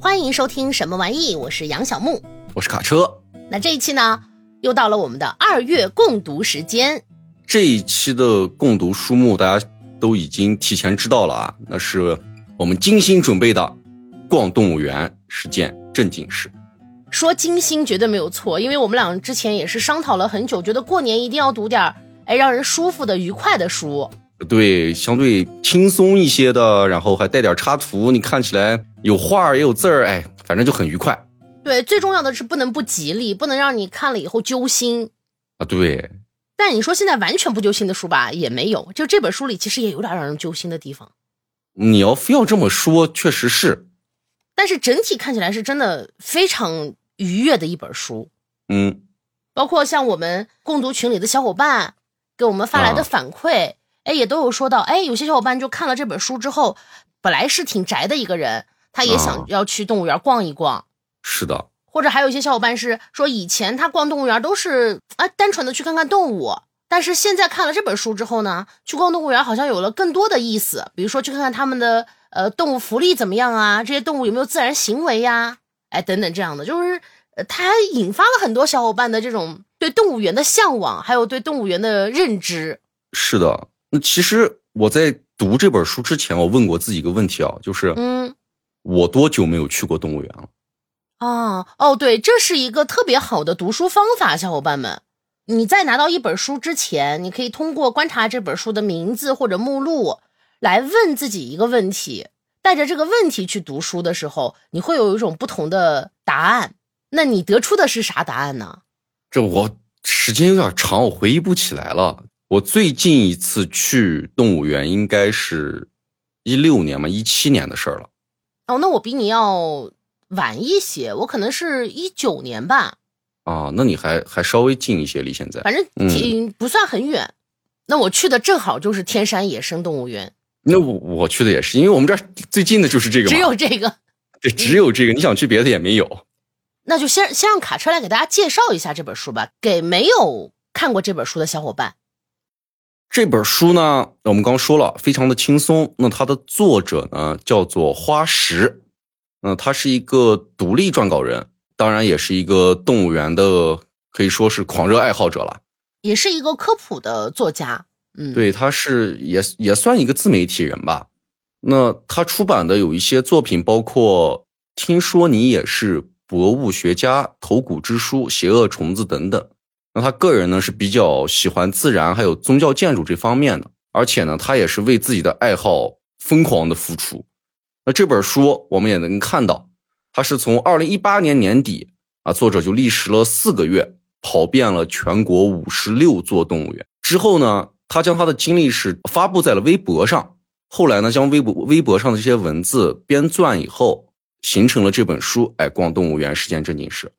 欢迎收听什么玩意？我是杨小木，我是卡车。那这一期呢，又到了我们的二月共读时间。这一期的共读书目，大家都已经提前知道了啊，那是我们精心准备的《逛动物园是件正经事》。说精心绝对没有错，因为我们俩之前也是商讨了很久，觉得过年一定要读点哎让人舒服的、愉快的书。对，相对轻松一些的，然后还带点插图，你看起来有画也有字儿，哎，反正就很愉快。对，最重要的是不能不吉利，不能让你看了以后揪心啊。对。但你说现在完全不揪心的书吧，也没有。就这本书里其实也有点让人揪心的地方。你要非要这么说，确实是。但是整体看起来是真的非常愉悦的一本书。嗯。包括像我们共读群里的小伙伴给我们发来的反馈。哎，也都有说到，哎，有些小伙伴就看了这本书之后，本来是挺宅的一个人，他也想要去动物园逛一逛。是的。或者还有一些小伙伴是说，以前他逛动物园都是啊，单纯的去看看动物，但是现在看了这本书之后呢，去逛动物园好像有了更多的意思，比如说去看看他们的呃动物福利怎么样啊，这些动物有没有自然行为呀，哎，等等这样的，就是呃，它引发了很多小伙伴的这种对动物园的向往，还有对动物园的认知。是的。那其实我在读这本书之前，我问过自己一个问题啊，就是，嗯，我多久没有去过动物园了？啊，哦，对，这是一个特别好的读书方法，小伙伴们，你在拿到一本书之前，你可以通过观察这本书的名字或者目录，来问自己一个问题，带着这个问题去读书的时候，你会有一种不同的答案。那你得出的是啥答案呢？这我时间有点长，我回忆不起来了。我最近一次去动物园应该是一六年嘛，一七年的事儿了。哦，那我比你要晚一些，我可能是一九年吧。啊，那你还还稍微近一些，离现在反正挺不算很远。那我去的正好就是天山野生动物园。那我我去的也是，因为我们这儿最近的就是这个，只有这个。对，只有这个。你想去别的也没有。那就先先让卡车来给大家介绍一下这本书吧，给没有看过这本书的小伙伴。这本书呢，我们刚说了，非常的轻松。那它的作者呢，叫做花石，嗯，他是一个独立撰稿人，当然也是一个动物园的，可以说是狂热爱好者了，也是一个科普的作家。嗯，对，他是也也算一个自媒体人吧。那他出版的有一些作品，包括《听说你也是博物学家》《头骨之书》《邪恶虫子》等等。那他个人呢是比较喜欢自然还有宗教建筑这方面的，而且呢他也是为自己的爱好疯狂的付出。那这本书我们也能看到，他是从二零一八年年底啊，作者就历时了四个月，跑遍了全国五十六座动物园。之后呢，他将他的经历是发布在了微博上。后来呢，将微博微博上的这些文字编撰以后，形成了这本书。哎，逛动物园是件正经事。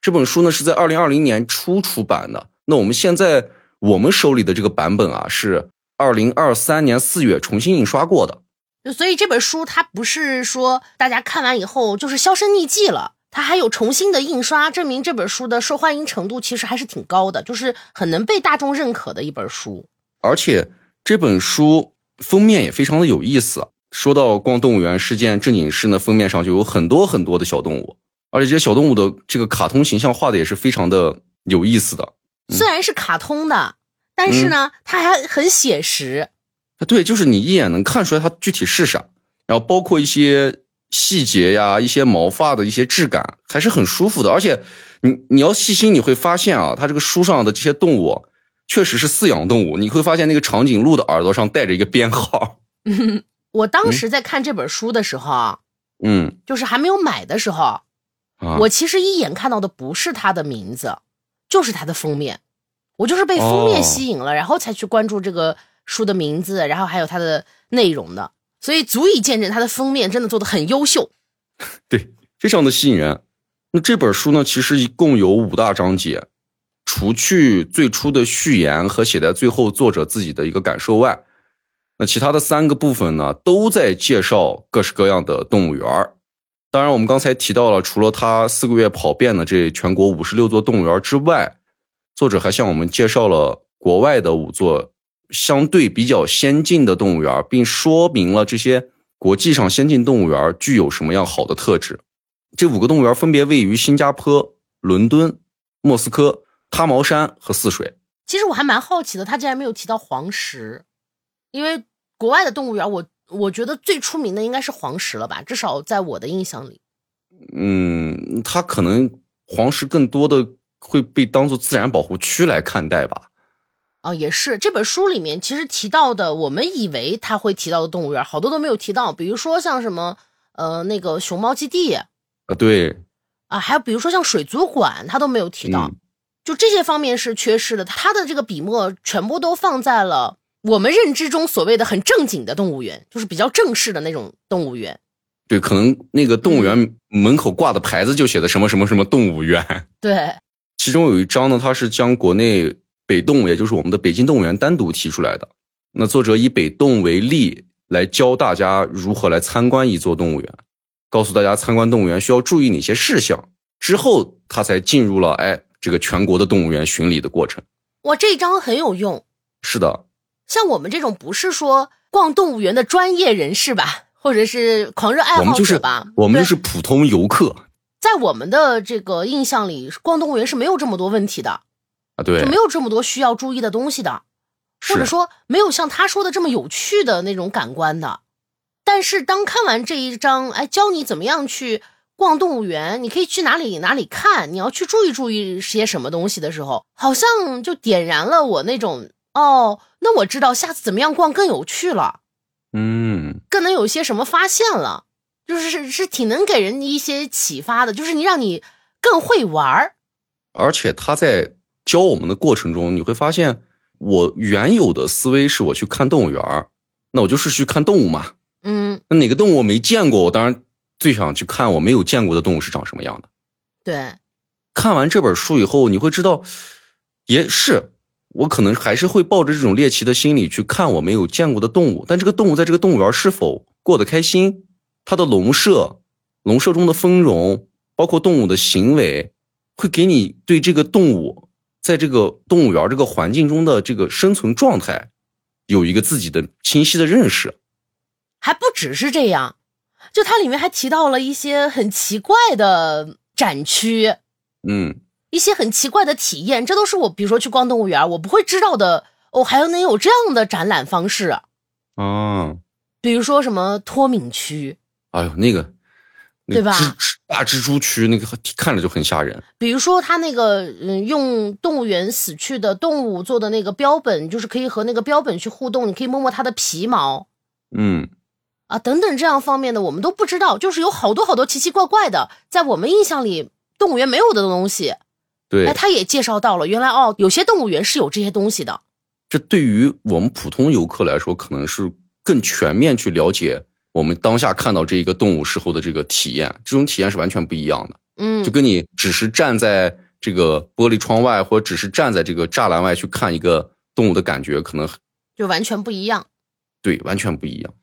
这本书呢是在二零二零年初出版的，那我们现在我们手里的这个版本啊是二零二三年四月重新印刷过的，所以这本书它不是说大家看完以后就是销声匿迹了，它还有重新的印刷，证明这本书的受欢迎程度其实还是挺高的，就是很能被大众认可的一本书。而且这本书封面也非常的有意思，说到逛动物园事件正经事呢，封面上就有很多很多的小动物。而且这些小动物的这个卡通形象画的也是非常的有意思的，虽然是卡通的，但是呢，它还很写实。对，就是你一眼能看出来它具体是啥，然后包括一些细节呀、一些毛发的一些质感，还是很舒服的。而且你你要细心，你会发现啊，它这个书上的这些动物确实是饲养动物。你会发现那个长颈鹿的耳朵上带着一个编号。我当时在看这本书的时候，嗯，就是还没有买的时候。我其实一眼看到的不是它的名字，就是它的封面，我就是被封面吸引了，然后才去关注这个书的名字，然后还有它的内容的，所以足以见证它的封面真的做的很优秀，对，非常的吸引人。那这本书呢，其实一共有五大章节，除去最初的序言和写在最后作者自己的一个感受外，那其他的三个部分呢，都在介绍各式各样的动物园儿。当然，我们刚才提到了，除了他四个月跑遍了这全国五十六座动物园之外，作者还向我们介绍了国外的五座相对比较先进的动物园，并说明了这些国际上先进动物园具有什么样好的特质。这五个动物园分别位于新加坡、伦敦、莫斯科、他毛山和泗水。其实我还蛮好奇的，他竟然没有提到黄石，因为国外的动物园，我我觉得最出名的应该是黄石了吧，至少在我的印象里。嗯，它可能黄石更多的会被当做自然保护区来看待吧。哦，也是这本书里面其实提到的，我们以为他会提到的动物园，好多都没有提到。比如说像什么，呃，那个熊猫基地啊，对，啊，还有比如说像水族馆，他都没有提到。就这些方面是缺失的，他的这个笔墨全部都放在了我们认知中所谓的很正经的动物园，就是比较正式的那种动物园。对，可能那个动物园门口挂的牌子就写的什么什么什么动物园。对，其中有一章呢，它是将国内。北动，也就是我们的北京动物园单独提出来的。那作者以北动为例，来教大家如何来参观一座动物园，告诉大家参观动物园需要注意哪些事项。之后，他才进入了哎这个全国的动物园巡礼的过程。哇，这一章很有用。是的，像我们这种不是说逛动物园的专业人士吧，或者是狂热爱好者吧，我们就是普通游客。在我们的这个印象里，逛动物园是没有这么多问题的啊。对，就没有这么多需要注意的东西的，或者说没有像他说的这么有趣的那种感官的。但是当看完这一章，哎，教你怎么样去逛动物园，你可以去哪里哪里看，你要去注意注意些什么东西的时候，好像就点燃了我那种哦，那我知道下次怎么样逛更有趣了，嗯，更能有些什么发现了，就是是是挺能给人一些启发的，就是你让你更会玩儿，而且他在。教我们的过程中，你会发现，我原有的思维是我去看动物园那我就是去看动物嘛。嗯，那哪个动物我没见过，我当然最想去看我没有见过的动物是长什么样的。对，看完这本书以后，你会知道，也是我可能还是会抱着这种猎奇的心理去看我没有见过的动物，但这个动物在这个动物园是否过得开心，它的笼舍、笼舍中的丰容，包括动物的行为，会给你对这个动物。在这个动物园这个环境中的这个生存状态，有一个自己的清晰的认识，还不只是这样，就它里面还提到了一些很奇怪的展区，嗯，一些很奇怪的体验，这都是我比如说去逛动物园我不会知道的哦，还有能有这样的展览方式啊，比如说什么脱敏区，哎呦那个。对吧？大蜘蛛区那个看着就很吓人。比如说，他那个嗯，用动物园死去的动物做的那个标本，就是可以和那个标本去互动，你可以摸摸它的皮毛，嗯，啊，等等这样方面的，我们都不知道，就是有好多好多奇奇怪怪的，在我们印象里动物园没有的东西。对，哎，他也介绍到了，原来哦，有些动物园是有这些东西的。这对于我们普通游客来说，可能是更全面去了解。我们当下看到这一个动物时候的这个体验，这种体验是完全不一样的。嗯，就跟你只是站在这个玻璃窗外，或者只是站在这个栅栏外去看一个动物的感觉，可能就完全不一样。对，完全不一样。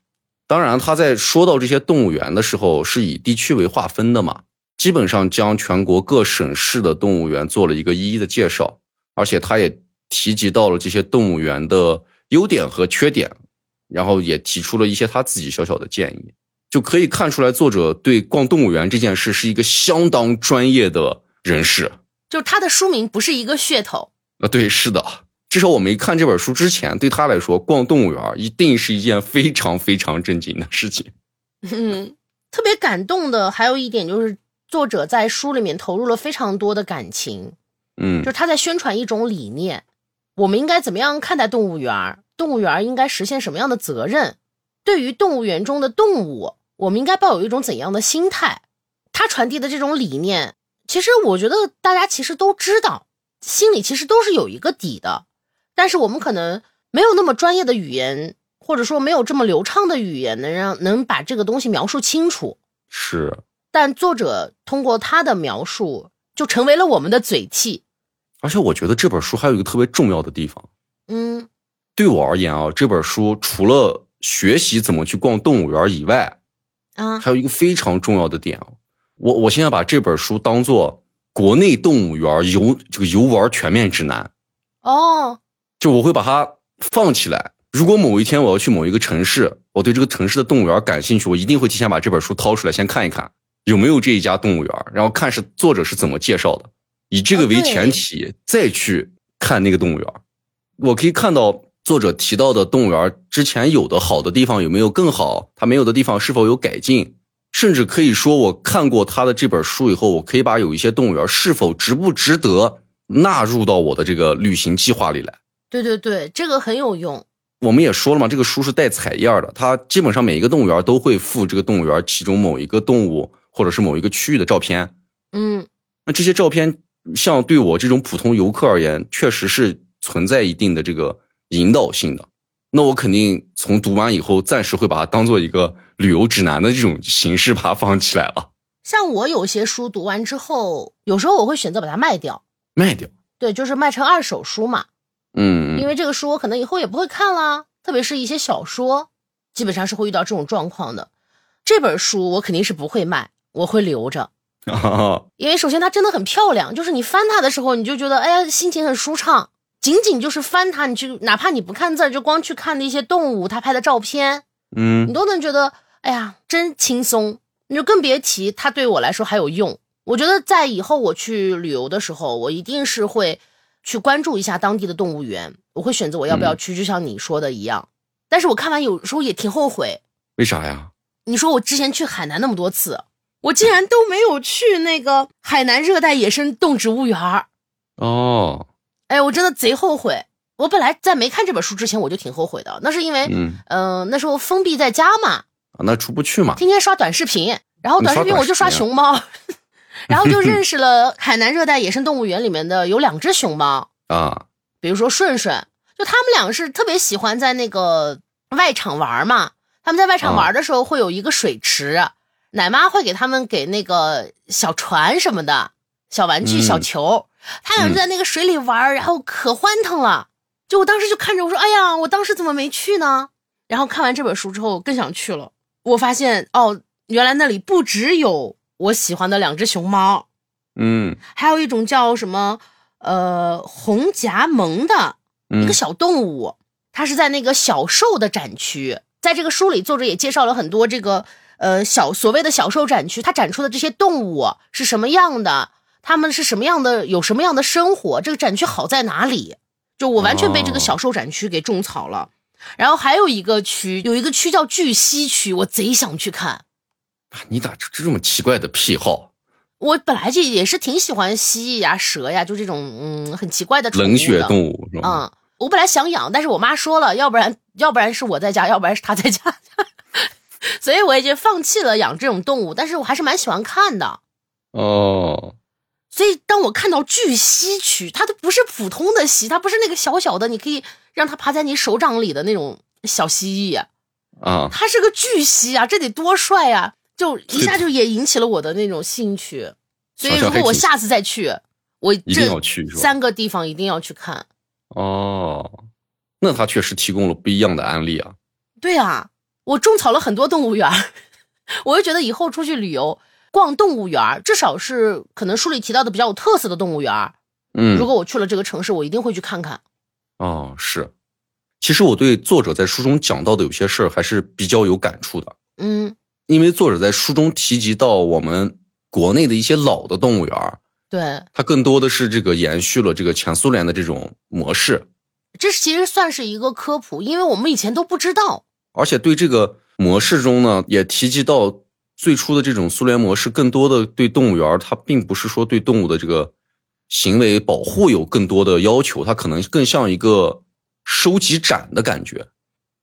当然，他在说到这些动物园的时候，是以地区为划分的嘛，基本上将全国各省市的动物园做了一个一一的介绍，而且他也提及到了这些动物园的优点和缺点。然后也提出了一些他自己小小的建议，就可以看出来作者对逛动物园这件事是一个相当专业的人士。就他的书名不是一个噱头啊，对，是的，至少我没看这本书之前，对他来说逛动物园一定是一件非常非常正经的事情。嗯，特别感动的还有一点就是作者在书里面投入了非常多的感情。嗯，就是他在宣传一种理念，我们应该怎么样看待动物园？动物园应该实现什么样的责任？对于动物园中的动物，我们应该抱有一种怎样的心态？他传递的这种理念，其实我觉得大家其实都知道，心里其实都是有一个底的。但是我们可能没有那么专业的语言，或者说没有这么流畅的语言，能让能把这个东西描述清楚。是，但作者通过他的描述，就成为了我们的嘴替。而且我觉得这本书还有一个特别重要的地方，嗯。对我而言啊，这本书除了学习怎么去逛动物园以外，啊，还有一个非常重要的点我我现在把这本书当做国内动物园游这个游玩全面指南。哦，就我会把它放起来，如果某一天我要去某一个城市，我对这个城市的动物园感兴趣，我一定会提前把这本书掏出来先看一看有没有这一家动物园，然后看是作者是怎么介绍的，以这个为前提再去看那个动物园。我可以看到作者提到的动物园之前有的好的地方有没有更好，它没有的地方是否有改进，甚至可以说我看过他的这本书以后，我可以把有一些动物园是否值不值得纳入到我的这个旅行计划里来。对对对，这个很有用。我们也说了嘛，这个书是带彩页的，它基本上每一个动物园都会附这个动物园其中某一个动物或者是某一个区域的照片。嗯，那这些照片，像对我这种普通游客而言，确实是存在一定的这个引导性的。那我肯定从读完以后，暂时会把它当做一个旅游指南的这种形式把它放起来了。像我有些书读完之后，有时候我会选择把它卖掉，卖掉。对，就是卖成二手书嘛。嗯，因为这个书我可能以后也不会看了，特别是一些小说，基本上是会遇到这种状况的。这本书我肯定是不会卖，我会留着，因为首先它真的很漂亮，就是你翻它的时候，你就觉得哎呀，心情很舒畅。仅仅就是翻它，你去哪怕你不看字，就光去看那些动物它拍的照片，嗯，你都能觉得哎呀，真轻松。你就更别提它对我来说还有用。我觉得在以后我去旅游的时候，我一定是会。去关注一下当地的动物园，我会选择我要不要去，就像你说的一样。但是我看完有时候也挺后悔，为啥呀？你说我之前去海南那么多次，我竟然都没有去那个海南热带野生动植物园儿哦，哎，我真的贼后悔。我本来在没看这本书之前，我就挺后悔的。那是因为，嗯嗯，那时候封闭在家嘛，啊那出不去嘛，天天刷短视频，然后短视频我就刷熊猫。然后就认识了海南热带野生动物园里面的有两只熊猫啊，比如说顺顺，就他们两个是特别喜欢在那个外场玩嘛。他们在外场玩的时候会有一个水池，奶妈会给他们给那个小船什么的小玩具、小球，他俩就在那个水里玩，然后可欢腾了。就我当时就看着我说：“哎呀，我当时怎么没去呢？”然后看完这本书之后更想去了。我发现哦，原来那里不只有。我喜欢的两只熊猫，嗯，还有一种叫什么呃红夹萌的一个小动物，它是在那个小兽的展区。在这个书里，作者也介绍了很多这个呃小所谓的小兽展区，它展出的这些动物是什么样的，它们是什么样的，有什么样的生活，这个展区好在哪里？就我完全被这个小兽展区给种草了。然后还有一个区，有一个区叫巨蜥区，我贼想去看。你咋这这么奇怪的癖好？我本来就也是挺喜欢蜥蜴呀、蛇呀，就这种嗯很奇怪的冷血动物是吧？嗯，我本来想养，但是我妈说了，要不然要不然是我在家，要不然是她在家，所以我已经放弃了养这种动物。但是我还是蛮喜欢看的哦。所以当我看到巨蜥区，它都不是普通的蜥，它不是那个小小的，你可以让它爬在你手掌里的那种小蜥蜴啊，它是个巨蜥啊，这得多帅呀！就一下就也引起了我的那种兴趣，所以如果我下次再去，我一定要去三个地方一定要去看。哦，那它确实提供了不一样的案例啊。对啊，我种草了很多动物园，我就觉得以后出去旅游逛动物园，至少是可能书里提到的比较有特色的动物园。嗯，如果我去了这个城市，我一定会去看看。哦，是，其实我对作者在书中讲到的有些事儿还是比较有感触的。嗯。因为作者在书中提及到我们国内的一些老的动物园对，它更多的是这个延续了这个前苏联的这种模式，这其实算是一个科普，因为我们以前都不知道，而且对这个模式中呢，也提及到最初的这种苏联模式，更多的对动物园它并不是说对动物的这个行为保护有更多的要求，它可能更像一个收集展的感觉。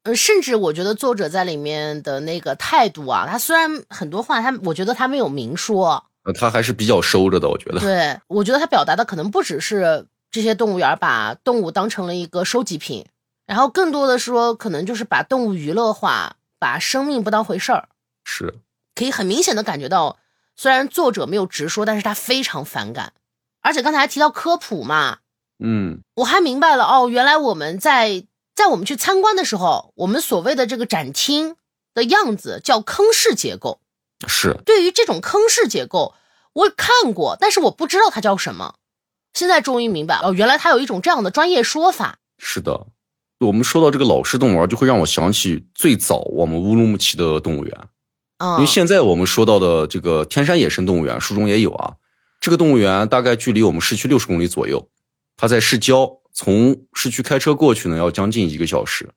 呃，甚至我觉得作者在里面的那个态度啊，他虽然很多话他，我觉得他没有明说，呃，他还是比较收着的，我觉得。对，我觉得他表达的可能不只是这些动物园把动物当成了一个收集品，然后更多的说，可能就是把动物娱乐化，把生命不当回事儿。是，可以很明显的感觉到，虽然作者没有直说，但是他非常反感。而且刚才还提到科普嘛，嗯，我还明白了哦，原来我们在。在我们去参观的时候，我们所谓的这个展厅的样子叫坑式结构。是，对于这种坑式结构，我看过，但是我不知道它叫什么。现在终于明白哦，原来它有一种这样的专业说法。是的，我们说到这个老式动物园，就会让我想起最早我们乌鲁木齐的动物园。嗯，因为现在我们说到的这个天山野生动物园，书中也有啊。这个动物园大概距离我们市区六十公里左右，它在市郊，从市区开车过去呢要将近一个小时。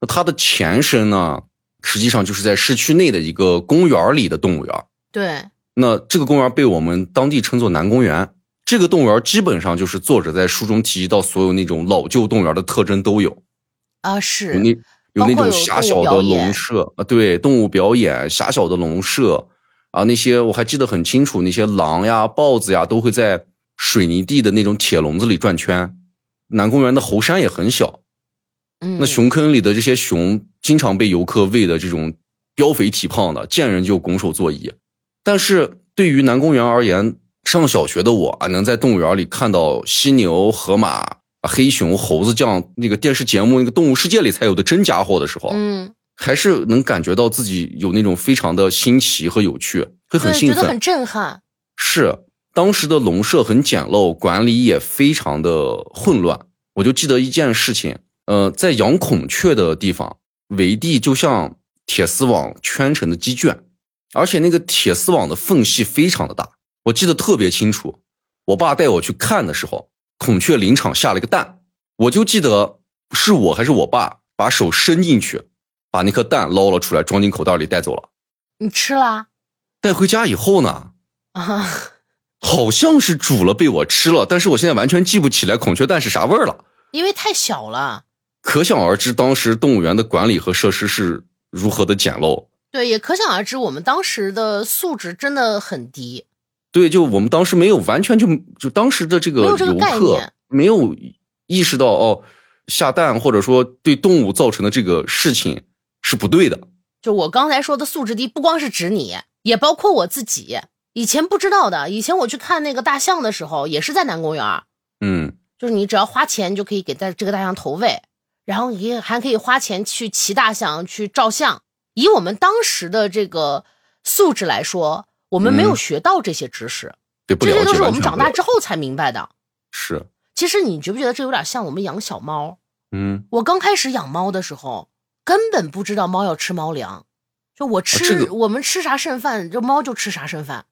那它的前身呢，实际上就是在市区内的一个公园里的动物园。对，那这个公园被我们当地称作南公园。这个动物园基本上就是作者在书中提及到所有那种老旧动物园的特征都有，啊是有那有那种狭小的笼舍啊，对，动物表演，狭小的笼舍啊，那些我还记得很清楚，那些狼呀、豹子呀都会在水泥地的那种铁笼子里转圈。南公园的猴山也很小，嗯，那熊坑里的这些熊经常被游客喂的这种膘肥体胖的，见人就拱手作揖。但是对于南公园而言，上小学的我啊，能在动物园里看到犀牛、河马、啊黑熊、猴子这样那个电视节目那个动物世界里才有的真家伙的时候，嗯，还是能感觉到自己有那种非常的新奇和有趣，会很，兴奋觉得很。震撼。是当时的笼舍很简陋，管理也非常的混乱。我就记得一件事情，呃，在养孔雀的地方，围地就像铁丝网圈成的鸡圈，而且那个铁丝网的缝隙非常的大。我记得特别清楚，我爸带我去看的时候，孔雀林场下了一个蛋，我就记得是我还是我爸把手伸进去，把那颗蛋捞了出来，装进口袋里带走了。你吃了？带回家以后呢，啊，好像是煮了被我吃了，但是我现在完全记不起来孔雀蛋是啥味儿了。因为太小了。可想而知，当时动物园的管理和设施是如何的简陋。对，也可想而知，我们当时的素质真的很低。对，就我们当时没有完全就就当时的这个游客没有意识到哦，下蛋或者说对动物造成的这个事情是不对的。就我刚才说的素质低，不光是指你，也包括我自己。以前不知道的，以前我去看那个大象的时候，也是在南公园，嗯，就是你只要花钱，就可以给在这个大象投喂，然后你还可以花钱去骑大象去照相。以我们当时的这个素质来说，我们没有嗯学到这些知识，这些都是我们长大之后才明白的。是，其实你觉不觉得这有点像我们养小猫？嗯，我刚开始养猫的时候，根本不知道猫要吃猫粮，就我吃、啊这个我们吃啥剩饭，这猫就吃啥剩饭。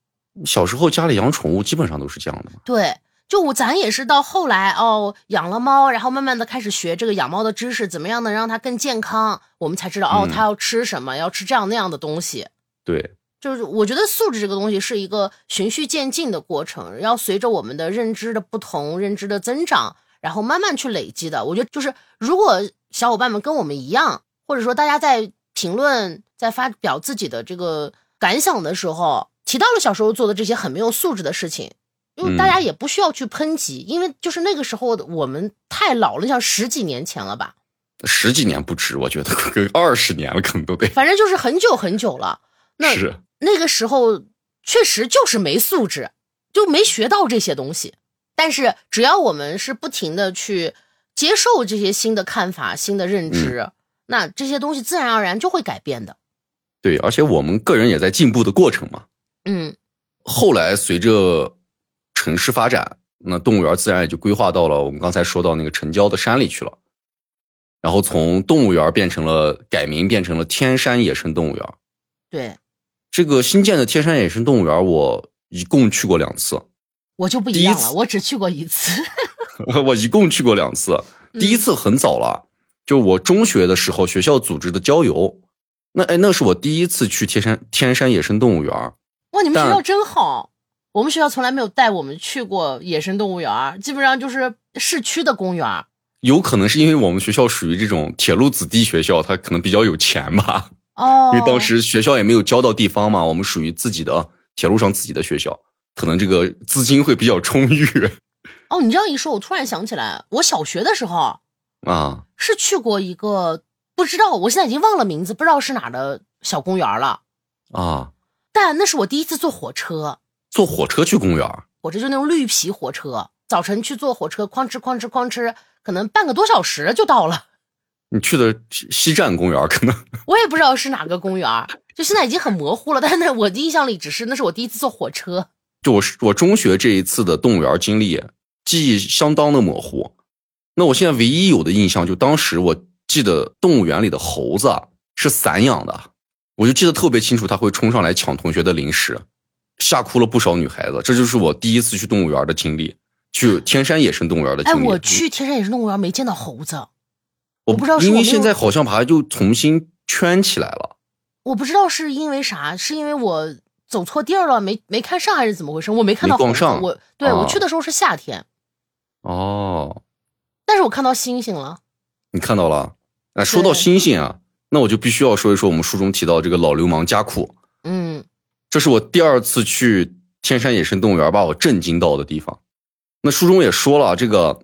小时候家里养宠物基本上都是这样的嘛。对，就我咱也是到后来哦，养了猫，然后慢慢的开始学这个养猫的知识，怎么样能让它更健康，我们才知道哦，嗯它要吃什么，要吃这样那样的东西。对，就是我觉得素质这个东西是一个循序渐进的过程，要随着我们的认知的不同、认知的增长，然后慢慢去累积的。我觉得就是如果小伙伴们跟我们一样，或者说大家在评论、在发表自己的这个感想的时候，提到了小时候做的这些很没有素质的事情。因为大家也不需要去抨击，因为就是那个时候的我们太老了，像十几年前了吧，十几年不止，我觉得跟二十年了可能都得。反正就是很久很久了。那是，那个时候确实就是没素质，就没学到这些东西。但是只要我们是不停的去接受这些新的看法、新的认知，那这些东西自然而然就会改变的。对，而且我们个人也在进步的过程嘛。嗯后来随着城市发展，那动物园自然也就规划到了我们刚才说到那个城郊的山里去了。然后从动物园变成了改名，变成了天山野生动物园。对这个新建的天山野生动物园，我一共去过两次。我就不一样了，我只去过一次。我一共去过两次，第一次很早了，就我中学的时候，学校组织的郊游。那哎，那是我第一次去天山天山野生动物园。哇，你们学校真好！我们学校从来没有带我们去过野生动物园，基本上就是市区的公园。有可能是因为我们学校属于这种铁路子弟学校，他可能比较有钱吧。哦，因为当时学校也没有交到地方嘛，我们属于自己的铁路上自己的学校，可能这个资金会比较充裕哦，你这样一说，我突然想起来，我小学的时候啊。是去过一个不知道，我现在已经忘了名字，不知道是哪儿的小公园了。啊，但那是我第一次坐火车，坐火车去公园火车就那种绿皮火车，早晨去坐火车，哐哧哐哧哐哧，可能半个多小时就到了。你去的西西站公园可能 我也不知道是哪个公园，就现在已经很模糊了。但是那我的印象里只是那是我第一次坐火车。就我我中学这一次的动物园经历，记忆相当的模糊。那我现在唯一有的印象，就当时我记得动物园里的猴子啊是散养的，我就记得特别清楚，它会冲上来抢同学的零食，吓哭了不少女孩子。这就是我第一次去动物园的经历，去天山野生动物园的经历哎，历。我去天山野生动物园没见到猴子，我不知道是因为现在好像把它就重新圈起来了。我不知道是因为啥，是因为我走错地儿了，没没看上还是怎么回事？我没看到猴子，没逛上我对、啊我去的时候是夏天，哦，但是我看到星星了。你看到了？哎，说到星星啊，那我就必须要说一说我们书中提到这个老流氓加库。嗯，这是我第二次去天山野生动物园，把我震惊到的地方。那书中也说了，这个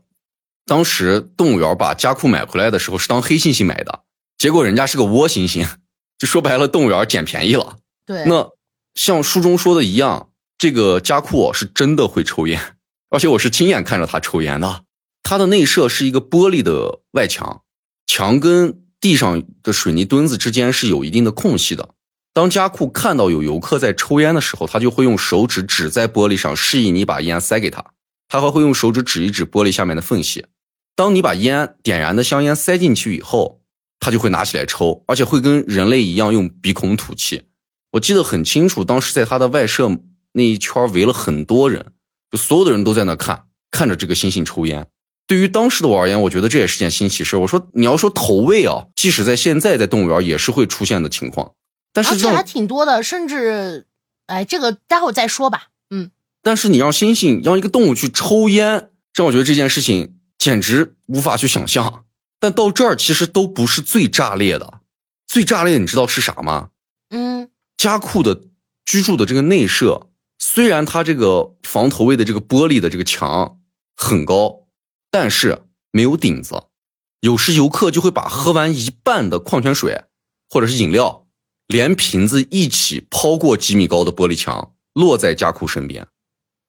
当时动物园把家库买回来的时候是当黑猩猩买的，结果人家是个窝猩猩，就说白了，动物园捡便宜了。对，那像书中说的一样，这个家库是真的会抽烟，而且我是亲眼看着他抽烟的。它的内设是一个玻璃的外墙，墙跟地上的水泥墩子之间是有一定的空隙的。当家库看到有游客在抽烟的时候，他就会用手指指在玻璃上，示意你把烟塞给他。他还会用手指指一指玻璃下面的缝隙。当你把烟点燃的香烟塞进去以后，它就会拿起来抽，而且会跟人类一样用鼻孔吐气。我记得很清楚，当时在他的外设那一圈围了很多人，就所有的人都在那看，看着这个猩猩抽烟。对于当时的我而言，我觉得这也是件新奇事。我说你要说投喂啊，即使在现在在动物园也是会出现的情况，但是而且还挺多的，甚至，哎，这个待会儿再说吧。嗯，但是你让猩猩让一个动物去抽烟，让我觉得这件事情简直无法去想象。但到这儿其实都不是最炸裂的，最炸裂的你知道是啥吗？嗯，加库的居住的这个内设，虽然它这个防投喂的这个玻璃的这个墙很高，但是没有顶子。有时游客就会把喝完一半的矿泉水或者是饮料，连瓶子一起抛过几米高的玻璃墙，落在加库身边。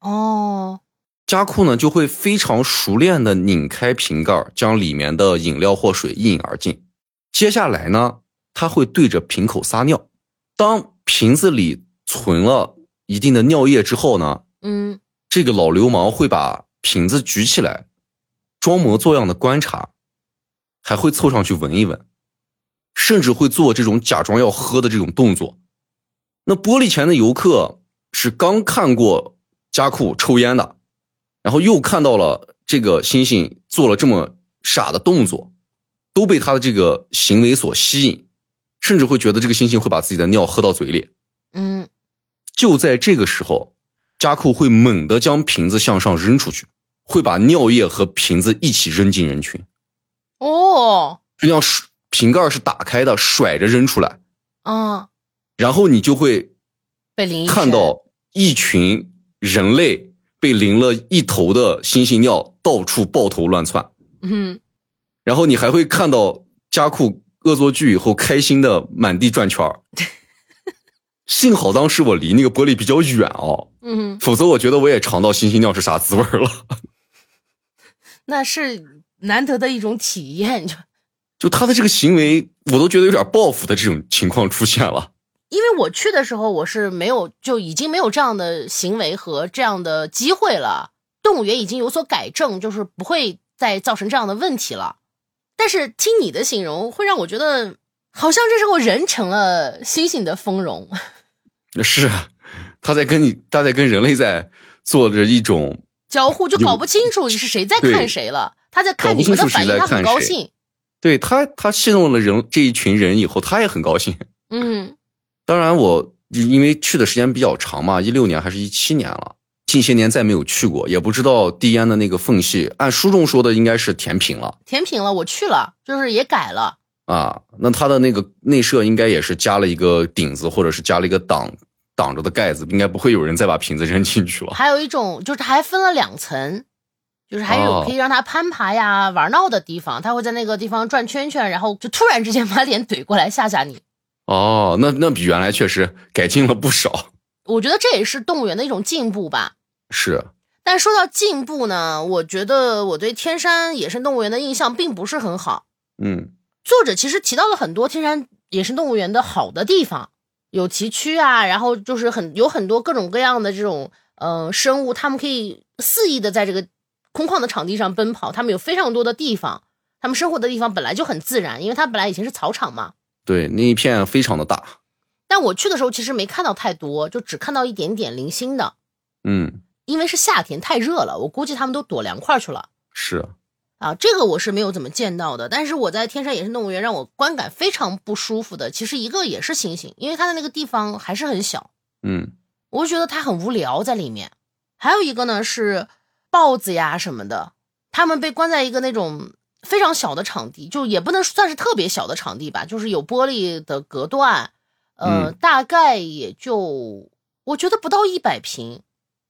哦，家库呢就会非常熟练的拧开瓶盖，将里面的饮料或水一饮而尽。接下来呢，他会对着瓶口撒尿。当瓶子里存了一定的尿液之后呢，嗯，这个老流氓会把瓶子举起来，装模作样的观察，还会凑上去闻一闻，甚至会做这种假装要喝的这种动作。那玻璃前的游客是刚看过加库抽烟的，然后又看到了这个猩猩做了这么傻的动作，都被他的这个行为所吸引，甚至会觉得这个猩猩会把自己的尿喝到嘴里。嗯，就在这个时候，加库会猛地将瓶子向上扔出去，会把尿液和瓶子一起扔进人群，哦，就像甩瓶盖是打开的，甩着扔出来，嗯，然后你就会看到一群人类被淋了一头的猩猩尿到处抱头乱窜，嗯，然后你还会看到加库恶作剧以后开心的满地转圈儿。幸好当时我离那个玻璃比较远哦，嗯，否则我觉得我也尝到猩猩尿是啥滋味了。那是难得的一种体验，就就他的这个行为，我都觉得有点报复的这种情况出现了。因为我去的时候，我是没有就已经没有这样的行为和这样的机会了。动物园已经有所改正，就是不会再造成这样的问题了。但是听你的形容，会让我觉得好像这时候人成了猩猩的丰容。是啊，他在跟你，他在跟人类在做着一种，交互就搞不清楚是谁在看谁了。他在看你们的反应，他很高兴。对他，他戏弄了人这一群人以后，他也很高兴。嗯，当然我因为去的时间比较长嘛，一六年还是一七年了，近些年再没有去过，也不知道递烟的那个缝隙，按书中说的应该是填平了，填平了，我去了，就是也改了。啊，那它的那个内设应该也是加了一个顶子，或者是加了一个挡挡着的盖子，应该不会有人再把瓶子扔进去了。还有一种就是还分了两层，就是还有哦可以让它攀爬呀、玩闹的地方，它会在那个地方转圈圈，然后就突然之间把脸怼过来吓吓你。哦，那那比原来确实改进了不少。我觉得这也是动物园的一种进步吧。是，但说到进步呢，我觉得我对天山野生动物园的印象并不是很好。嗯作者其实提到了很多天山野生动物园的好的地方，有崎岖啊，然后就是很有很多各种各样的这种呃生物，它们可以肆意的在这个空旷的场地上奔跑，它们有非常多的地方，他们生活的地方本来就很自然，因为它本来以前是草场嘛。对，那一片非常的大。但我去的时候其实没看到太多，就只看到一点点零星的。嗯，因为是夏天太热了，我估计他们都躲凉快去了。是啊，这个我是没有怎么见到的。但是我在天山野生动物园让我观感非常不舒服的，其实一个也是猩猩，因为它的那个地方还是很小，嗯，我就觉得它很无聊在里面。还有一个呢是豹子呀什么的，它们被关在一个那种非常小的场地，就也不能算是特别小的场地吧，就是有玻璃的隔断，呃，嗯大概也就我觉得不到一百平。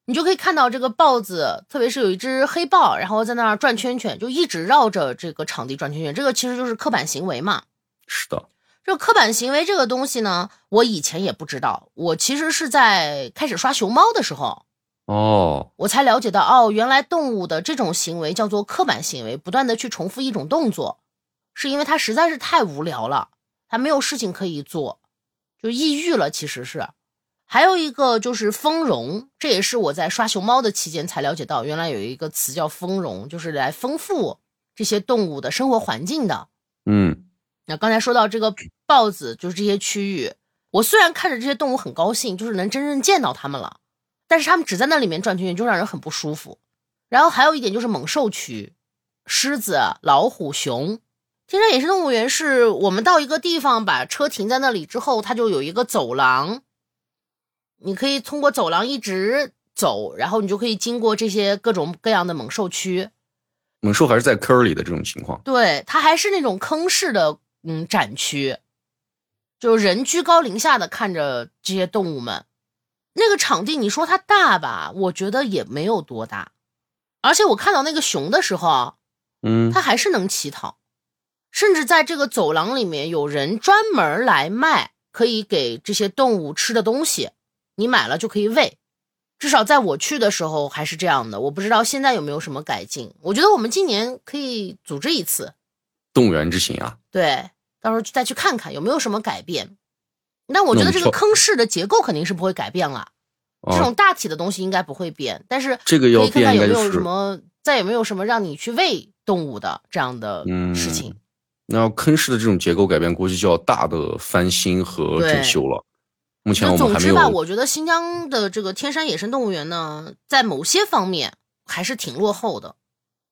你就可以看到这个豹子，特别是有一只黑豹，然后在那儿转圈圈，就一直绕着这个场地转圈圈。这个其实就是刻板行为嘛。是的，这个刻板行为这个东西呢，我以前也不知道。我其实是在开始刷熊猫的时候，哦，我才了解到，哦，原来动物的这种行为叫做刻板行为，不断的去重复一种动作，是因为它实在是太无聊了，它没有事情可以做，就抑郁了。其实是。还有一个就是丰容，这也是我在刷熊猫的期间才了解到，原来有一个词叫丰容，就是来丰富这些动物的生活环境的。嗯，那刚才说到这个豹子，就是这些区域，我虽然看着这些动物很高兴，就是能真正见到它们了，但是他们只在那里面转圈圈，就让人很不舒服。然后还有一点就是猛兽区，狮子、老虎、熊。天山野生动物园是我们到一个地方把车停在那里之后，它就有一个走廊。你可以通过走廊一直走，然后你就可以经过这些各种各样的猛兽区。猛兽还是在坑里的这种情况。对，它还是那种坑式的嗯展区，就是人居高临下的看着这些动物们。那个场地，你说它大吧，我觉得也没有多大。而且我看到那个熊的时候，嗯，它还是能乞讨，甚至在这个走廊里面有人专门来卖可以给这些动物吃的东西。你买了就可以喂，至少在我去的时候还是这样的。我不知道现在有没有什么改进。我觉得我们今年可以组织一次动物园之行啊。对，到时候再去看看有没有什么改变。但我觉得这个坑式的结构肯定是不会改变了，这种大体的东西应该不会变。但是这个要看看有没有什么，再有没有什么让你去喂动物的这样的事情。嗯那坑式的这种结构改变，估计就要大的翻新和整修了。目前我们还没总之吧，我觉得新疆的这个天山野生动物园呢，在某些方面还是挺落后的，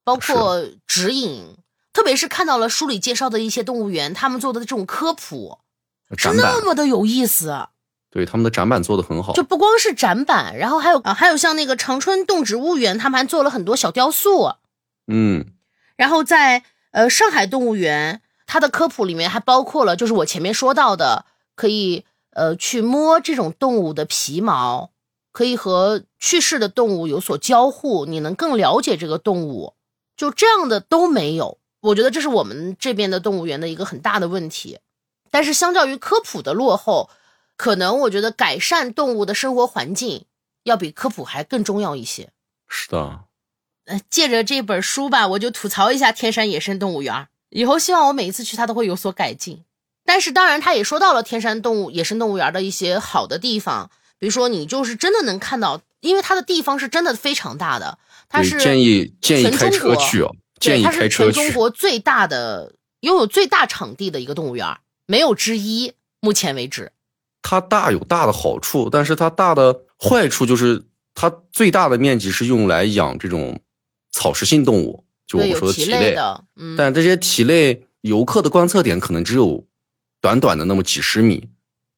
包括指引，特别是看到了书里介绍的一些动物园，他们做的这种科普是展板那么的有意思。对他们的展板做的很好就，不光是展板，然后还有啊，还有像那个长春动植物园，他们还做了很多小雕塑。嗯，然后在呃上海动物园，它的科普里面还包括了，就是我前面说到的，可以呃去摸这种动物的皮毛，可以和去世的动物有所交互，你能更了解这个动物。就这样的都没有，我觉得这是我们这边的动物园的一个很大的问题。但是相较于科普的落后，可能我觉得改善动物的生活环境要比科普还更重要一些。是的，呃，借着这本书吧，我就吐槽一下天山野生动物园。以后希望我每一次去它都会有所改进。但是当然，他也说到了天山动物野生动物园的一些好的地方，比如说你就是真的能看到，因为它的地方是真的非常大的，它是建议建议全开车去哦，建，议它是开车去。全中国最大的、拥有最大场地的一个动物园，没有之一。目前为止，它大有大的好处，但是它大的坏处就是它最大的面积是用来养这种草食性动物，就我，们说的蹄的类。的，嗯，但这些蹄类游客的观测点可能只有短短的那么几十米，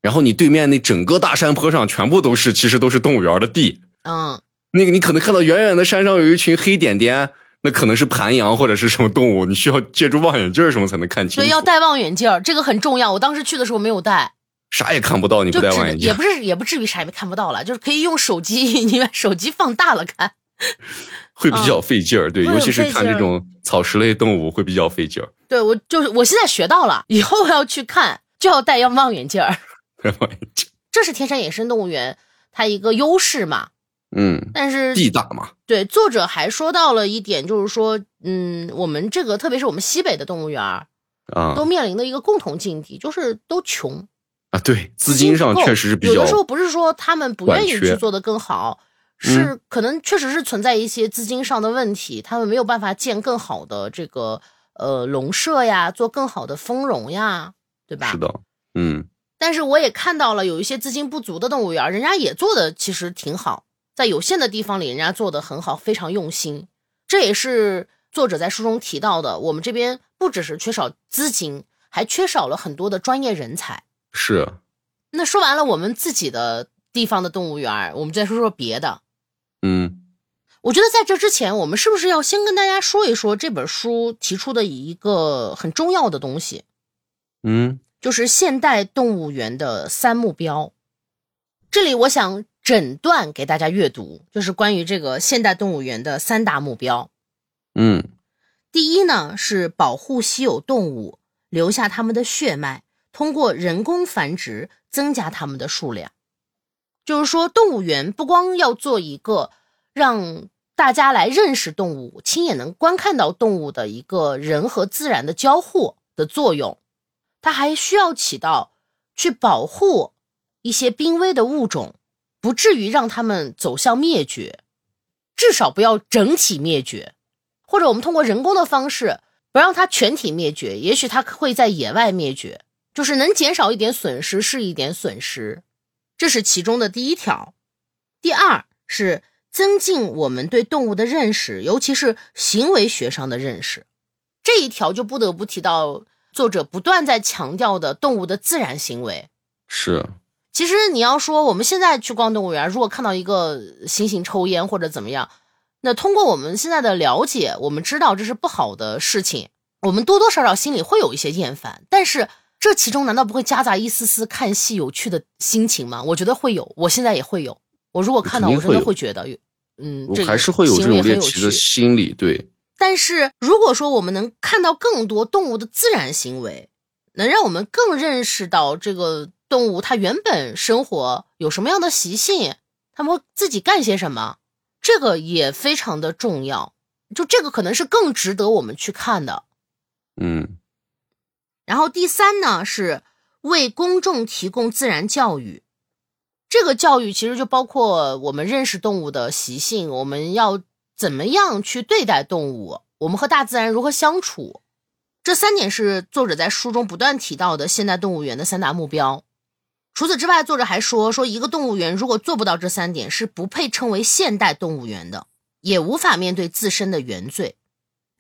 然后你对面那整个大山坡上全部都是，其实都是动物园的地。嗯，那个你可能看到远远的山上有一群黑点点，那可能是盘羊或者是什么动物，你需要借助望远镜什么才能看清楚。所以要戴望远镜，这个很重要。我当时去的时候没有戴，啥也看不到，你不戴望远镜也不是也不至于啥也看不到了，就是可以用手机，你把手机放大了看。会比较费劲儿。对，尤其是看这种草食类动物会比较费劲儿。对我就是我现在学到了，以后要去看就要戴望远镜儿。戴望远镜，这是天山野生动物园它一个优势嘛。嗯，但是地大嘛，对作者还说到了一点，就是说，嗯，我们这个特别是我们西北的动物园儿啊。都面临的一个共同境地，就是都穷，啊，对，资金上确实是比较有的时候不是说他们不愿意去做的更好，嗯是可能确实是存在一些资金上的问题，他们没有办法建更好的这个呃笼舍呀，做更好的丰容呀，对吧？是的，嗯，但是我也看到了有一些资金不足的动物园，人家也做的其实挺好，在有限的地方里，人家做的很好，非常用心。这也是作者在书中提到的，我们这边不只是缺少资金，还缺少了很多的专业人才。是。那说完了我们自己的地方的动物园，我们再说说别的。嗯。我觉得在这之前，我们是不是要先跟大家说一说这本书提出的一个很重要的东西？嗯，就是现代动物园的三目标。这里我想整段给大家阅读，就是关于这个现代动物园的三大目标。嗯，第一呢是保护稀有动物，留下它们的血脉，通过人工繁殖增加它们的数量。就是说，动物园不光要做一个让大家来认识动物，亲眼能观看到动物的一个人和自然的交互的作用，它还需要起到去保护一些濒危的物种，不至于让它们走向灭绝，至少不要整体灭绝，或者我们通过人工的方式不让它全体灭绝，也许它会在野外灭绝，就是能减少一点损失是一点损失，这是其中的第一条。第二是。增进我们对动物的认识，尤其是行为学上的认识，这一条就不得不提到作者不断在强调的动物的自然行为。是，其实你要说我们现在去逛动物园，如果看到一个猩猩抽烟或者怎么样，那通过我们现在的了解，我们知道这是不好的事情，我们多多少少心里会有一些厌烦。但是这其中难道不会夹杂一丝丝看戏有趣的心情吗？我觉得会有，我现在也会有。我如果看到，我真的会觉得有，嗯，这还是会有这种猎奇的心理，对。但是如果说我们能看到更多动物的自然行为，能让我们更认识到这个动物它原本生活有什么样的习性，它们会自己干些什么，这个也非常的重要。就这个可能是更值得我们去看的，嗯。然后第三呢，是为公众提供自然教育。这个教育其实就包括我们认识动物的习性，我们要怎么样去对待动物，我们和大自然如何相处，这三点是作者在书中不断提到的现代动物园的三大目标。除此之外，作者还说，说一个动物园如果做不到这三点，是不配称为现代动物园的，也无法面对自身的原罪。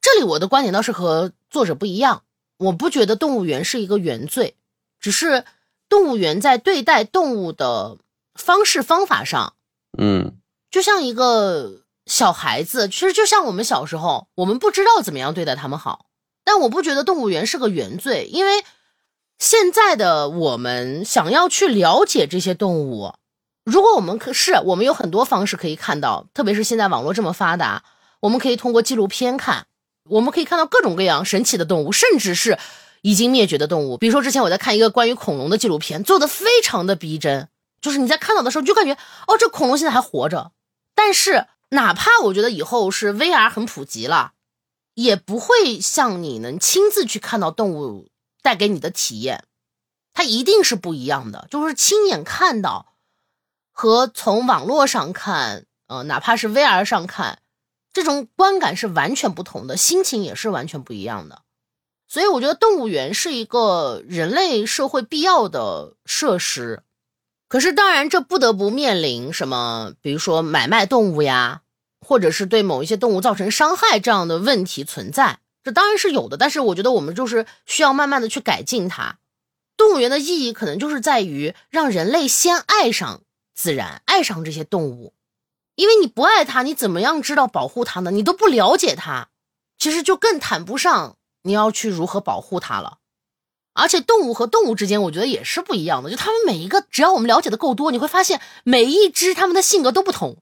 这里我的观点倒是和作者不一样，我不觉得动物园是一个原罪，只是动物园在对待动物的。方式方法上，嗯，就像一个小孩子，其实就像我们小时候，我们不知道怎么样对待他们好。但我不觉得动物园是个原罪，因为现在的我们想要去了解这些动物，如果我们可是我们有很多方式可以看到，特别是现在网络这么发达，我们可以通过纪录片看，我们可以看到各种各样神奇的动物，甚至是已经灭绝的动物。比如说之前我在看一个关于恐龙的纪录片，做的非常的逼真。就是你在看到的时候，就感觉哦，这恐龙现在还活着。但是，哪怕我觉得以后是 VR 很普及了，也不会像你能亲自去看到动物带给你的体验，它一定是不一样的。就是亲眼看到和从网络上看，呃，哪怕是 VR 上看，这种观感是完全不同的，心情也是完全不一样的。所以，我觉得动物园是一个人类社会必要的设施。可是，当然，这不得不面临什么，比如说买卖动物呀，或者是对某一些动物造成伤害这样的问题存在。这当然是有的，但是我觉得我们就是需要慢慢的去改进它。动物园的意义可能就是在于让人类先爱上自然，爱上这些动物，因为你不爱它，你怎么样知道保护它呢？你都不了解它，其实就更谈不上你要去如何保护它了。而且动物和动物之间，我觉得也是不一样的。就它们每一个，只要我们了解的够多，你会发现每一只它们的性格都不同。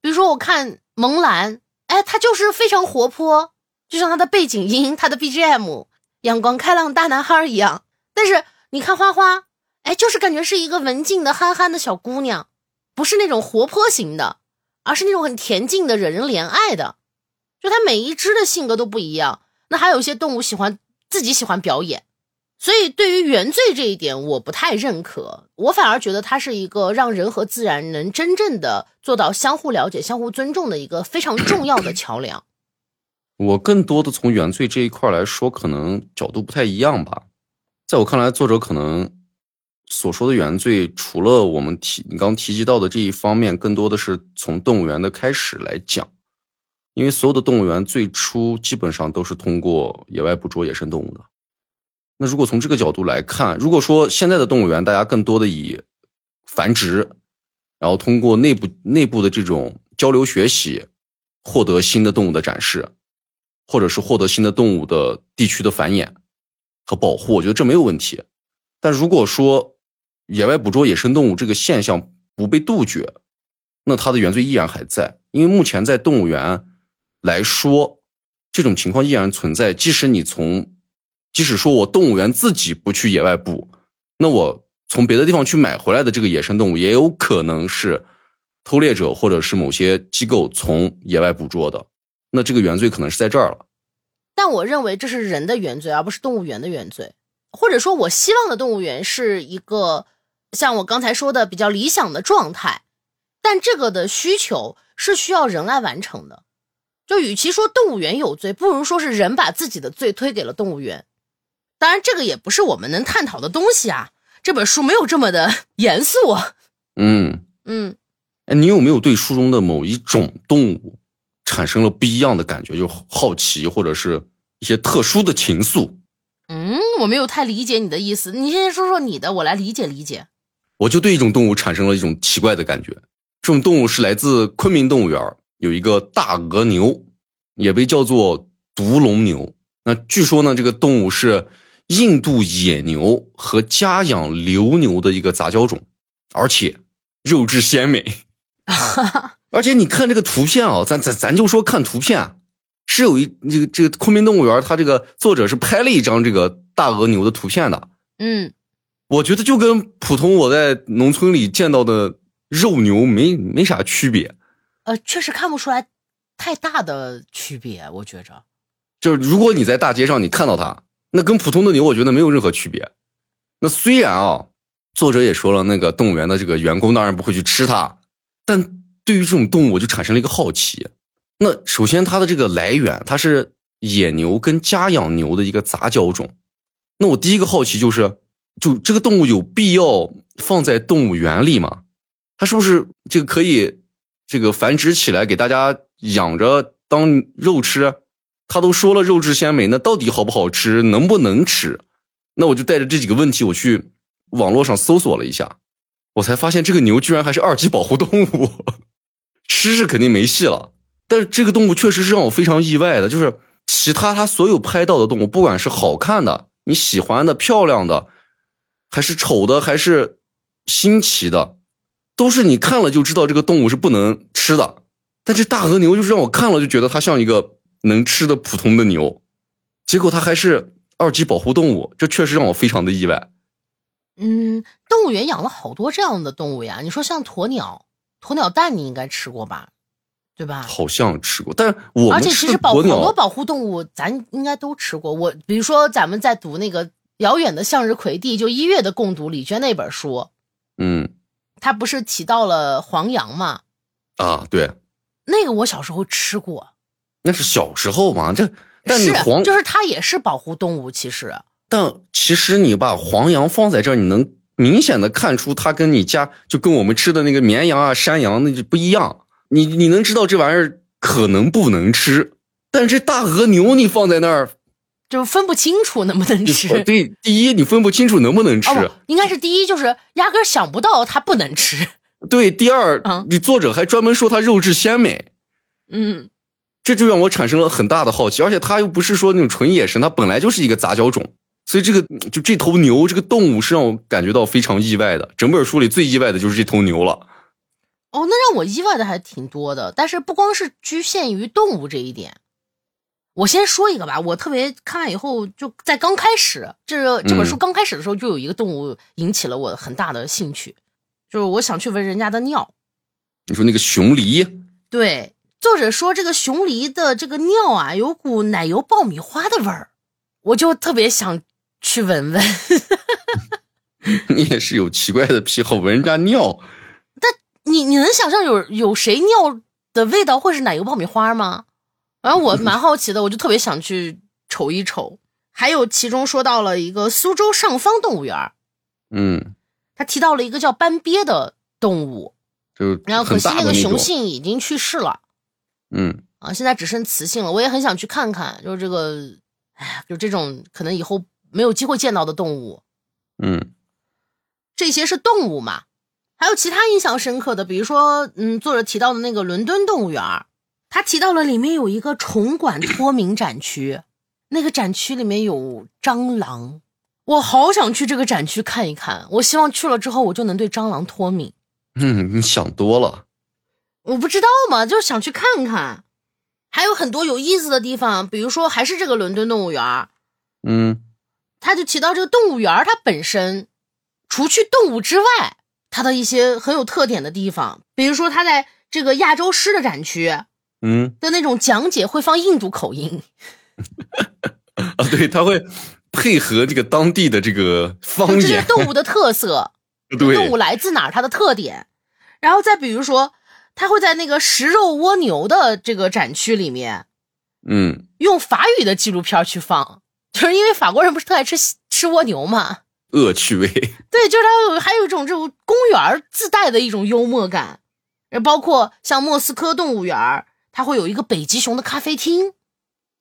比如说，我看萌兰，哎，它就是非常活泼，就像它的背景音、它的 BGM，阳光开朗大男孩一样。但是你看花花，哎，就是感觉是一个文静的、憨憨的小姑娘，不是那种活泼型的，而是那种很恬静的、惹人怜爱的。就它每一只的性格都不一样。那还有一些动物喜欢自己喜欢表演。所以，对于原罪这一点，我不太认可。我反而觉得它是一个让人和自然能真正的做到相互了解、相互尊重的一个非常重要的桥梁。我更多的从原罪这一块来说，可能角度不太一样吧。在我看来，作者可能所说的原罪，除了我们提你刚提及到的这一方面，更多的是从动物园的开始来讲。因为所有的动物园最初基本上都是通过野外捕捉野生动物的。那如果从这个角度来看，如果说现在的动物园大家更多的以繁殖，然后通过内部内部的这种交流学习，获得新的动物的展示，或者是获得新的动物的地区的繁衍和保护，我觉得这没有问题。但如果说野外捕捉野生动物这个现象不被杜绝，那它的原罪依然还在，因为目前在动物园。来说，这种情况依然存在。即使你从，即使说我动物园自己不去野外捕，那我从别的地方去买回来的这个野生动物，也有可能是偷猎者或者是某些机构从野外捕捉的。那这个原罪可能是在这儿了。但我认为这是人的原罪，而不是动物园的原罪。或者说，我希望的动物园是一个像我刚才说的比较理想的状态。但这个的需求是需要人来完成的。就与其说动物园有罪，不如说是人把自己的罪推给了动物园。当然，这个也不是我们能探讨的东西啊。这本书没有这么的 严肃。嗯嗯，哎，你有没有对书中的某一种动物产生了不一样的感觉，就好奇或者是一些特殊的情愫？嗯，我没有太理解你的意思。你先说说你的，我来理解理解。我就对一种动物产生了一种奇怪的感觉。这种动物是来自昆明动物园。有一个大额牛，也被叫做独龙牛。那据说呢，这个动物是印度野牛和家养牦牛的一个杂交种，而且肉质鲜美。而且你看这个图片啊，咱咱咱就说看图片，是有一这个这个昆明动物园，它这个作者是拍了一张这个大额牛的图片的。嗯，我觉得就跟普通我在农村里见到的肉牛没没啥区别。呃，确实看不出来太大的区别，我觉着。就是如果你在大街上你看到它，那跟普通的牛，我觉得没有任何区别。那虽然啊，作者也说了，那个动物园的这个员工当然不会去吃它，但对于这种动物，我就产生了一个好奇。那首先它的这个来源，它是野牛跟家养牛的一个杂交种。那我第一个好奇就是，就这个动物有必要放在动物园里吗？它是不是这个可以？这个繁殖起来给大家养着当肉吃，他都说了肉质鲜美，那到底好不好吃，能不能吃？那我就带着这几个问题，我去网络上搜索了一下，我才发现这个牛居然还是二级保护动物，吃是肯定没戏了。但是这个动物确实是让我非常意外的，就是其他他所有拍到的动物，不管是好看的、你喜欢的、漂亮的，还是丑的，还是新奇的。都是你看了就知道这个动物是不能吃的，但这大和牛就是让我看了就觉得它像一个能吃的普通的牛，结果它还是二级保护动物，这确实让我非常的意外。嗯，动物园养了好多这样的动物呀，你说像鸵鸟，鸵鸟蛋你应该吃过吧，对吧？好像吃过，但我而且其实保好多保护动物咱应该都吃过。我比如说咱们在读那个《遥远的向日葵地》，就一月的共读李娟那本书，嗯。他不是提到了黄羊吗？啊，对，那个我小时候吃过。那是小时候嘛？这但你黄就是它也是保护动物，其实。但其实你把黄羊放在这儿，你能明显的看出它跟你家就跟我们吃的那个绵羊啊、山羊那就不一样。你你能知道这玩意儿可能不能吃，但是这大鹅牛你放在那儿。就分不清楚能不能吃。对，第一你分不清楚能不能吃，应该是第一就是压根想不到它不能吃。对，第二，你作者还专门说它肉质鲜美，嗯，这就让我产生了很大的好奇。而且它又不是说那种纯野生，它本来就是一个杂交种，所以这个就这头牛这个动物是让我感觉到非常意外的。整本书里最意外的就是这头牛了。哦，那让我意外的还挺多的，但是不光是局限于动物这一点。我先说一个吧，我特别看完以后就在刚开始，这这本书刚开始的时候就有一个动物引起了我很大的兴趣，就是我想去闻人家的尿。你说那个熊狸？对，作者说这个熊狸的这个尿啊，有股奶油爆米花的味儿，我就特别想去闻闻。你也是有奇怪的癖好，闻人家尿。但你你能想象有有谁尿的味道会是奶油爆米花吗？然后我蛮好奇的，我就特别想去瞅一瞅。还有其中说到了一个苏州上方动物园，嗯，他提到了一个叫斑鳖的动物，就是然后可惜那个雄性已经去世了嗯啊，现在只剩雌性了。我也很想去看看，就是这个，哎呀，就这种可能以后没有机会见到的动物。嗯这些是动物嘛？还有其他印象深刻的，比如说，嗯，作者提到的那个伦敦动物园，他提到了里面有一个虫馆脱敏展区，那个展区里面有蟑螂，我好想去这个展区看一看。我希望去了之后，我就能对蟑螂脱敏。嗯，你想多了，我不知道嘛，就是想去看看。还有很多有意思的地方，比如说还是这个伦敦动物园，嗯他就提到这个动物园它本身，除去动物之外，它的一些很有特点的地方，比如说它在这个亚洲狮的展区嗯的那种讲解会放印度口音，啊，对，他会配合这个当地的这个方言这是，动物的特色，动物，来自哪儿，它的特点。然后再比如说，它会在那个食肉蜗牛的这个展区里面，嗯用法语的纪录片去放，就是因为法国人不是特爱吃吃蜗牛嘛，恶趣味，对，就是它有还有一种这种公园自带的一种幽默感，呃包括像莫斯科动物园儿，它会有一个北极熊的咖啡厅，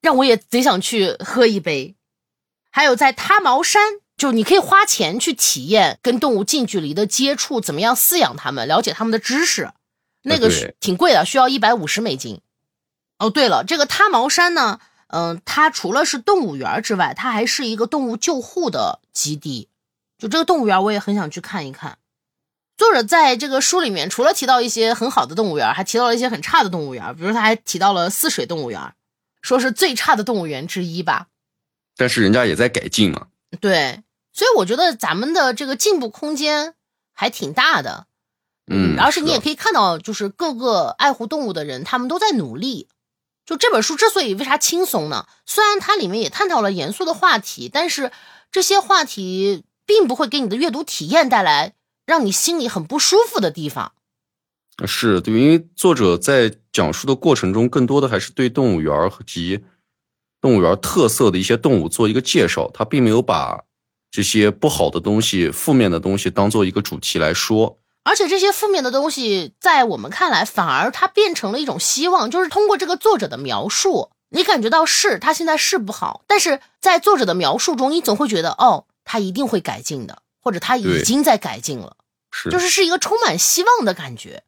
让我也贼想去喝一杯。还有在他毛山，就你可以花钱去体验跟动物近距离的接触，怎么样饲养它们，了解它们的知识，那个是挺贵的，需要一百五十美金。哦，对了，这个他毛山呢，嗯、它除了是动物园儿之外，它还是一个动物救护的基地。就这个动物园，我也很想去看一看。作者在这个书里面，除了提到一些很好的动物园，还提到了一些很差的动物园，比如他还提到了泗水动物园，说是最差的动物园之一吧。但是人家也在改进嘛，对，所以我觉得咱们的这个进步空间还挺大的。嗯，而且你也可以看到，就是各个爱护动物的人，他们都在努力。就这本书之所以为啥轻松呢？虽然它里面也探讨了严肃的话题，但是这些话题并不会给你的阅读体验带来让你心里很不舒服的地方。是对，因为作者在讲述的过程中，更多的还是对动物园儿及动物园儿特色的一些动物做一个介绍，他并没有把这些不好的东西、负面的东西当做一个主题来说。而且这些负面的东西，在我们看来，反而它变成了一种希望，就是通过这个作者的描述，你感觉到是他现在是不好，但是在作者的描述中，你总会觉得哦，他一定会改进的，或者他已经在改进了。是，就是是一个充满希望的感觉，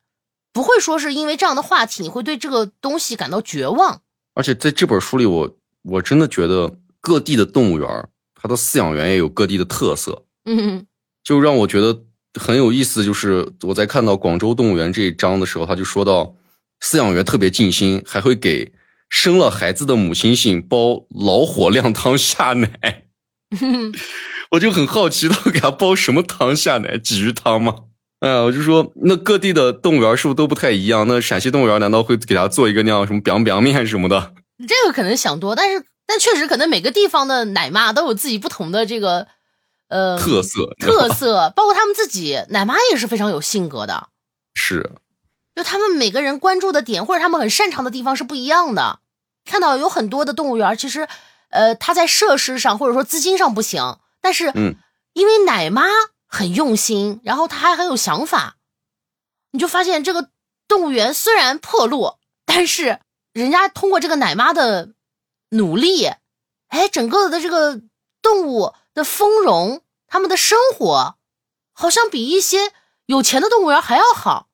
不会说是因为这样的话题，你会对这个东西感到绝望。而且在这本书里我，我真的觉得各地的动物园，它的饲养员也有各地的特色，嗯，就让我觉得很有意思。就是我在看到广州动物园这一章的时候，他就说到饲养员特别尽心，还会给生了孩子的母猩猩煲老火靓汤下奶。我就很好奇，他会给他煲什么汤下奶？鲫鱼汤吗？哎呀，我就说，那各地的动物园是不是都不太一样？那陕西动物园难道会给他做一个那样什么 biang biang 面什么的？这个可能想多，但是但确实可能每个地方的奶妈都有自己不同的这个呃特色特 色，包括他们自己奶妈也是非常有性格的，是，就他们每个人关注的点或者他们很擅长的地方是不一样的。看到有很多的动物园，其实呃，它在设施上或者说资金上不行，但是嗯，因为奶妈很用心，然后她还很有想法，你就发现这个动物园虽然破落，但是人家通过这个奶妈的努力，哎，整个的这个动物的丰容，他们的生活，好像比一些有钱的动物园还要好。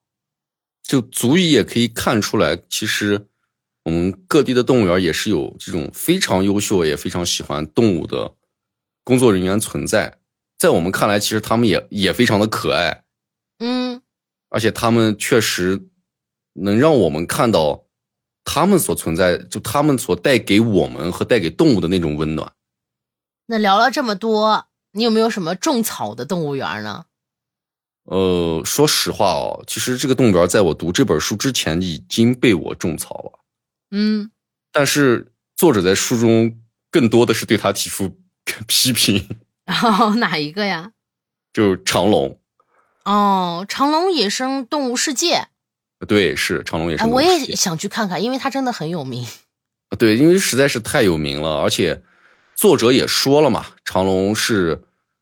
就足以也可以看出来，其实我们各地的动物园也是有这种非常优秀也非常喜欢动物的工作人员存在。在我们看来，其实他们也也非常的可爱，嗯，而且他们确实能让我们看到他们所存在，就他们所带给我们和带给动物的那种温暖。那聊了这么多，你有没有什么种草的动物园呢？呃，说实话哦，其实这个动物园在我读这本书之前已经被我种草了。嗯，但是作者在书中更多的是对他提出 批评，哪一个呀？就是长隆，哦，长隆野生动物世界，对，是长隆也是哎，动物我世界。也想去看看，因为它真的很有名。对，因为实在是太有名了，而且作者也说了嘛，长隆是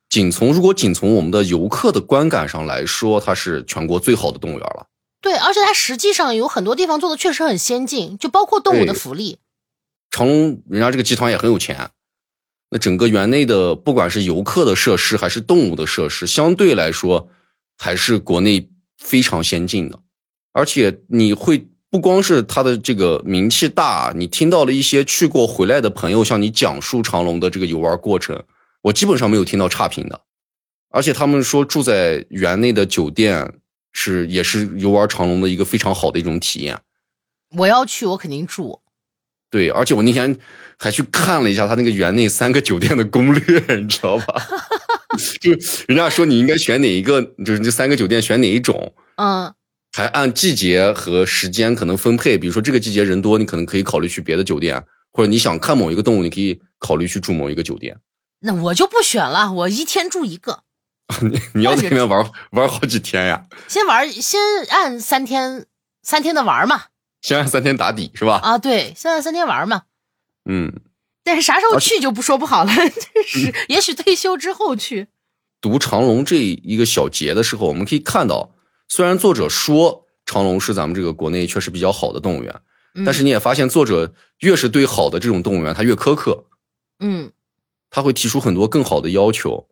仅从如果仅从我们的游客的观感上来说，它是全国最好的动物园了。对，而且它实际上有很多地方做的确实很先进，就包括动物的福利。长隆人家这个集团也很有钱，那整个园内的不管是游客的设施还是动物的设施，相对来说还是国内非常先进的，而且你会。不光是他的这个名气大，你听到了一些去过回来的朋友向你讲述长隆的这个游玩过程，我基本上没有听到差评的。而且他们说住在园内的酒店是也是游玩长隆的一个非常好的一种体验。我要去，我肯定住。对，而且我那天还去看了一下他那个园内三个酒店的攻略，你知道吧？就人家说你应该选哪一个，就是这三个酒店选哪一种。嗯。还按季节和时间可能分配，比如说这个季节人多，你可能可以考虑去别的酒店，或者你想看某一个动物，你可以考虑去住某一个酒店。那我就不选了，我一天住一个。你 你要在那边玩玩好几天呀？先玩，先按三天三天的玩嘛。先按三天打底是吧？啊，对，先按三天玩嘛。嗯。但是啥时候去就不说不好了，是也许退休之后去。读长隆这一个小节的时候，我们可以看到。虽然作者说长隆是咱们这个国内确实比较好的动物园，但是你也发现作者越是对好的这种动物园，他越苛刻。嗯，他会提出很多更好的要求。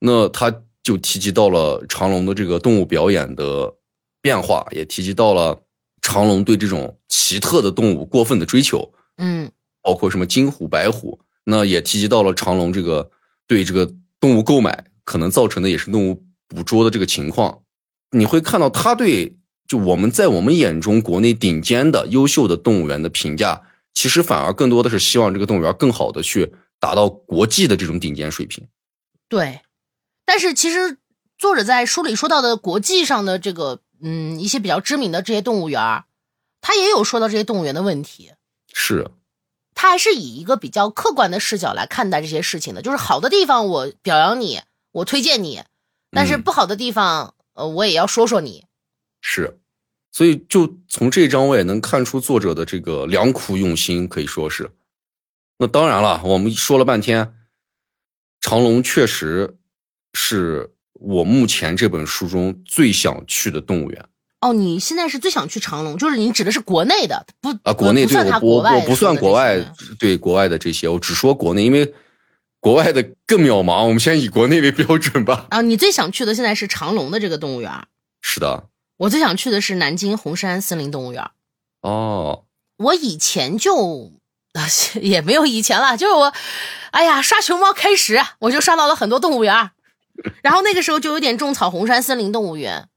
那他就提及到了长隆的这个动物表演的变化，也提及到了长隆对这种奇特的动物过分的追求。嗯，包括什么金虎、白虎，那也提及到了长隆这个对这个动物购买可能造成的也是动物捕捉的这个情况。你会看到他对就我们在我们眼中国内顶尖的优秀的动物园的评价，其实反而更多的是希望这个动物园更好的去达到国际的这种顶尖水平。对，但是其实作者在书里说到的国际上的这个嗯一些比较知名的这些动物园，他也有说到这些动物园的问题。是，他还是以一个比较客观的视角来看待这些事情的，就是好的地方我表扬你，我推荐你，但是不好的地方。呃，我也要说说你，是，所以就从这章我也能看出作者的这个良苦用心，可以说是。那当然了，我们说了半天，长隆确实是我目前这本书中最想去的动物园。哦，你现在是最想去长隆，就是你指的是国内的，不啊？国内对我我我不算国外，对国外的这些，我只说国内，因为。国外的更渺茫，我们先以国内为标准吧。啊，你最想去的现在是长隆的这个动物园？是的，我最想去的是南京红山森林动物园。哦，我以前就啊也没有以前了，就是我，哎呀，刷熊猫开始，我就刷到了很多动物园，然后那个时候就有点种草红山森林动物园。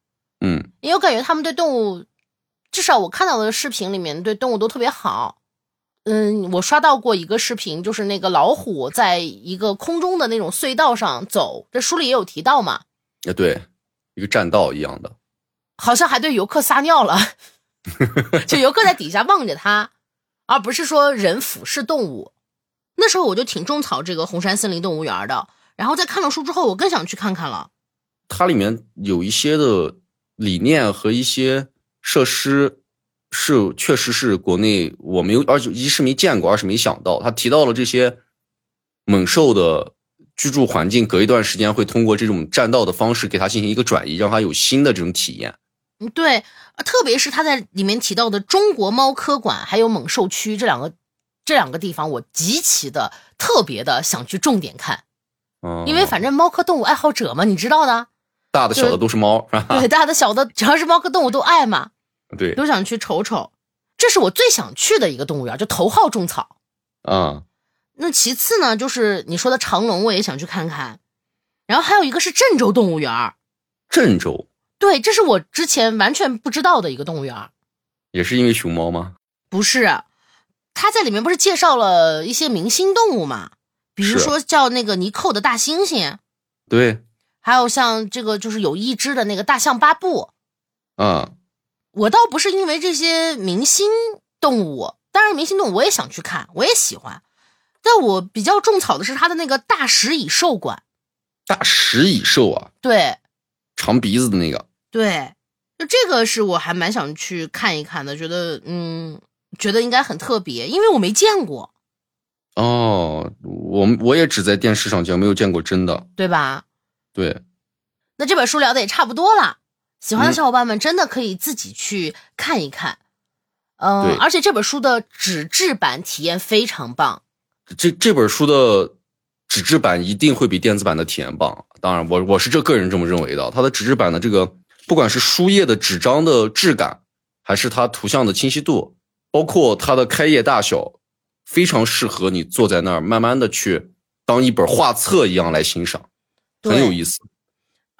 嗯，因为我感觉他们对动物，至少我看到的视频里面对动物都特别好。嗯，我刷到过一个视频，就是那个老虎在一个空中的那种隧道上走，这书里也有提到嘛？啊，对，一个栈道一样的，好像还对游客撒尿了，就游客在底下望着他，而不是说人俯视动物。那时候我就挺种草这个红山森林动物园的，然后在看了书之后，我更想去看看了。它里面有一些的理念和一些设施。是，确实是国内我没有，而且一是没见过，二是没想到。他提到了这些猛兽的居住环境，隔一段时间会通过这种栈道的方式给它进行一个转移，让它有新的这种体验。嗯，对，特别是他在里面提到的中国猫科馆还有猛兽区这两个这两个地方，我极其的特别的想去重点看。嗯，因为反正猫科动物爱好者嘛，你知道的，大的小的都是猫，是吧？对，大的小的只要是猫科动物都爱嘛。对，都想去瞅瞅，这是我最想去的一个动物园，就头号种草。啊，那其次呢，就是你说的长隆，我也想去看看。然后还有一个是郑州动物园。郑州？对，这是我之前完全不知道的一个动物园。也是因为熊猫吗？不是，他在里面不是介绍了一些明星动物嘛？比如说叫那个尼寇的大猩猩。对。还有像这个就是有一只的那个大象巴布。嗯。我倒不是因为这些明星动物，当然明星动物我也想去看，我也喜欢。但我比较种草的是他的那个大食蚁兽馆。大食蚁兽啊？对，长鼻子的那个。对，就这个是我还蛮想去看一看的，觉得嗯，觉得应该很特别，因为我没见过，哦，我们我也只在电视上见，没有见过真的。对吧？对，那这本书聊的也差不多了，喜欢的嗯小伙伴们真的可以自己去看一看。嗯对，而且这本书的纸质版体验非常棒。这这本书的纸质版一定会比电子版的体验棒。当然，我我是这个人这么认为的。它的纸质版的这个，不管是书页的纸张的质感，还是它图像的清晰度，包括它的开页大小，非常适合你坐在那儿慢慢的去当一本画册一样来欣赏，很有意思。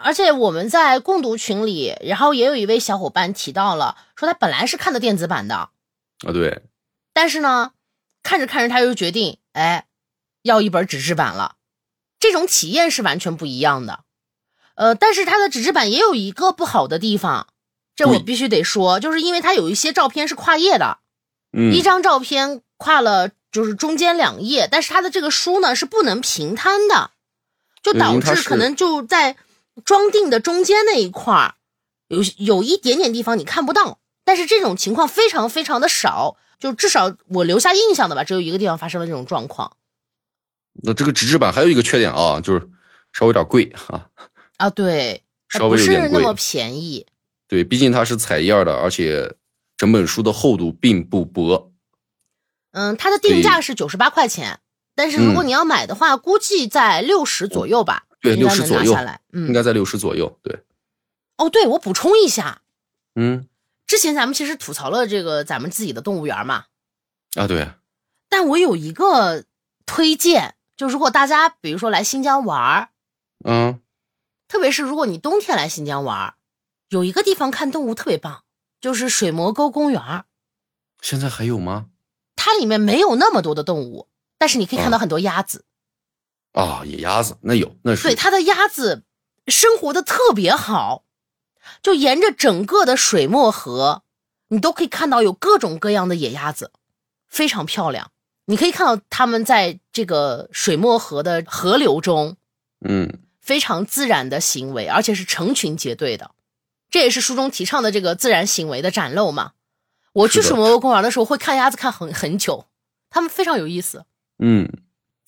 而且我们在共读群里，然后也有一位小伙伴提到了，说他本来是看的电子版的，啊，对，但是呢，看着看着他又决定，哎，要一本纸质版了。这种体验是完全不一样的。呃，但是它的纸质版也有一个不好的地方，这我必须得说，就是因为它有一些照片是跨页的，嗯一，张照片跨了就是中间两页，但是它的这个书呢是不能平摊的，就导致可能就在装订的中间那一块儿有有一点点地方你看不到，但是这种情况非常非常的少，就至少我留下印象的吧，只有一个地方发生了这种状况那这个纸质版还有一个缺点啊，就是稍微有点贵啊。啊，对，不是微有点贵那么便宜，对，毕竟它是彩页的，而且整本书的厚度并不薄。嗯，它的定价是九十八块钱，但是如果你要买的话，估计在六十左右吧，嗯对应该60左右嗯，应该在六十左右。对，哦，对，我补充一下，嗯，之前咱们其实吐槽了这个咱们自己的动物园嘛，啊，对，但我有一个推荐，就如果大家比如说来新疆玩儿，嗯，特别是如果你冬天来新疆玩儿，有一个地方看动物特别棒，就是水磨沟公园。现在还有吗？它里面没有那么多的动物，但是你可以看到啊很多鸭子。啊，野鸭子那有，那是对，它的鸭子生活的特别好，就沿着整个的水墨河，你都可以看到有各种各样的野鸭子，非常漂亮。你可以看到它们在这个水墨河的河流中嗯，非常自然的行为，而且是成群结队的。这也是书中提倡的这个自然行为的展露嘛。我去水墨沟公园的时候会看鸭子看很很久，它们非常有意思。嗯，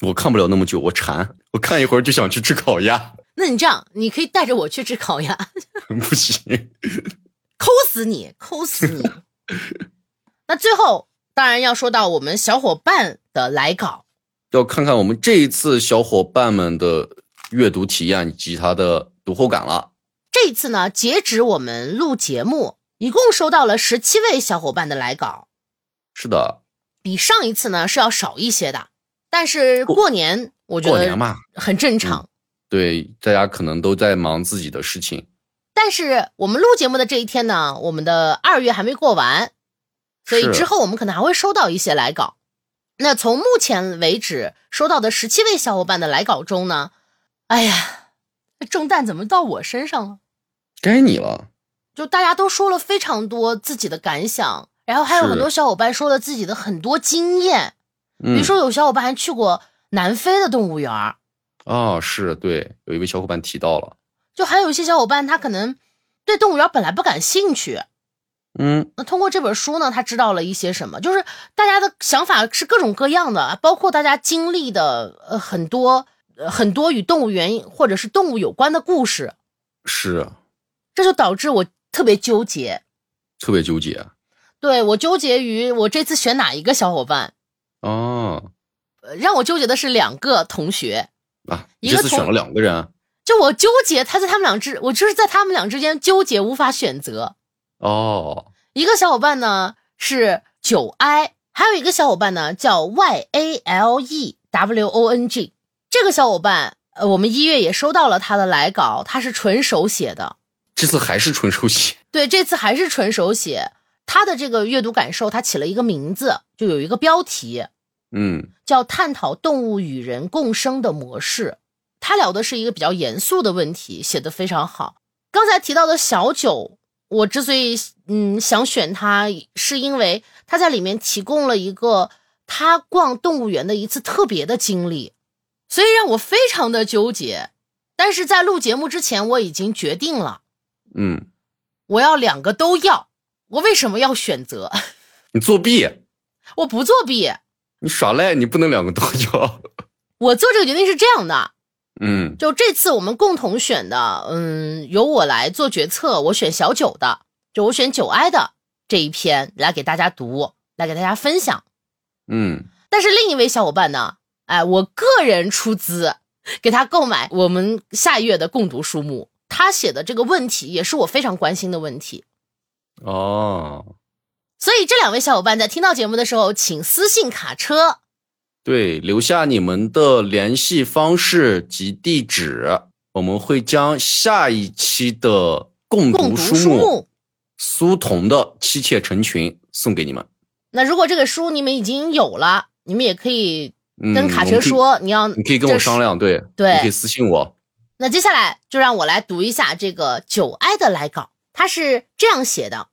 我看不了那么久，我馋，我看一会儿就想去吃烤鸭，那你这样，你可以带着我去吃烤鸭，不行。抠死你，抠死你！那最后当然要说到我们小伙伴的来稿，要看看我们这一次小伙伴们的阅读体验以及他的读后感了。这一次呢，截止我们录节目，一共收到了十七位小伙伴的来稿，是的，比上一次呢是要少一些的。但是过年，我觉得过年嘛，很正常。对，大家可能都在忙自己的事情。但是我们录节目的这一天呢，我们的二月还没过完，所以之后我们可能还会收到一些来稿。那从目前为止收到的十七位小伙伴的来稿中呢，哎呀，重担怎么到我身上了？该你了。就大家都说了非常多自己的感想，然后还有很多小伙伴说了自己的很多经验，比嗯，如说有小伙伴还去过南非的动物园儿，啊，是对，有一位小伙伴提到了，就还有一些小伙伴他可能对动物园本来不感兴趣，嗯，那通过这本书呢，他知道了一些什么？就是大家的想法是各种各样的，包括大家经历的呃很多呃很多与动物园或者是动物有关的故事，是这就导致我特别纠结。特别纠结对我纠结于我这次选哪一个小伙伴，哦呃让我纠结的是两个同学，啊，一个选了两个人就我纠结他在他们俩之，我就是在他们俩之间纠结无法选择。哦，一个小伙伴呢是九 i，还有一个小伙伴呢叫 y a l e w o n g。这个小伙伴，呃，我们一月也收到了他的来稿，他是纯手写的。这次还是纯手写，对，这次还是纯手写。他的这个阅读感受，他起了一个名字，就有一个标题嗯，叫“探讨动物与人共生的模式”。他聊的是一个比较严肃的问题，写的非常好。刚才提到的小九，我之所以嗯想选他，是因为他在里面提供了一个他逛动物园的一次特别的经历，所以让我非常的纠结。但是在录节目之前，我已经决定了，嗯，我要两个都要。我为什么要选择？你作弊，我不作弊。你耍赖，你不能两个都要。我做这个决定是这样的，嗯就这次我们共同选的，嗯，由我来做决策，我选小九的，就我选九哀的这一篇来给大家读，来给大家分享。嗯，但是另一位小伙伴呢，哎，我个人出资给他购买我们下月的共读书目，他写的这个问题也是我非常关心的问题，哦，所以这两位小伙伴在听到节目的时候，请私信卡车。对，留下你们的联系方式及地址，我们会将下一期的共共读读书目。苏童的《妻妾成群》送给你们。那如果这个书你们已经有了，你们也可以嗯，跟卡车说，你要你可以跟我商量，对，对你可以私信我。那接下来就让我来读一下这个九哀的来稿，它是这样写的：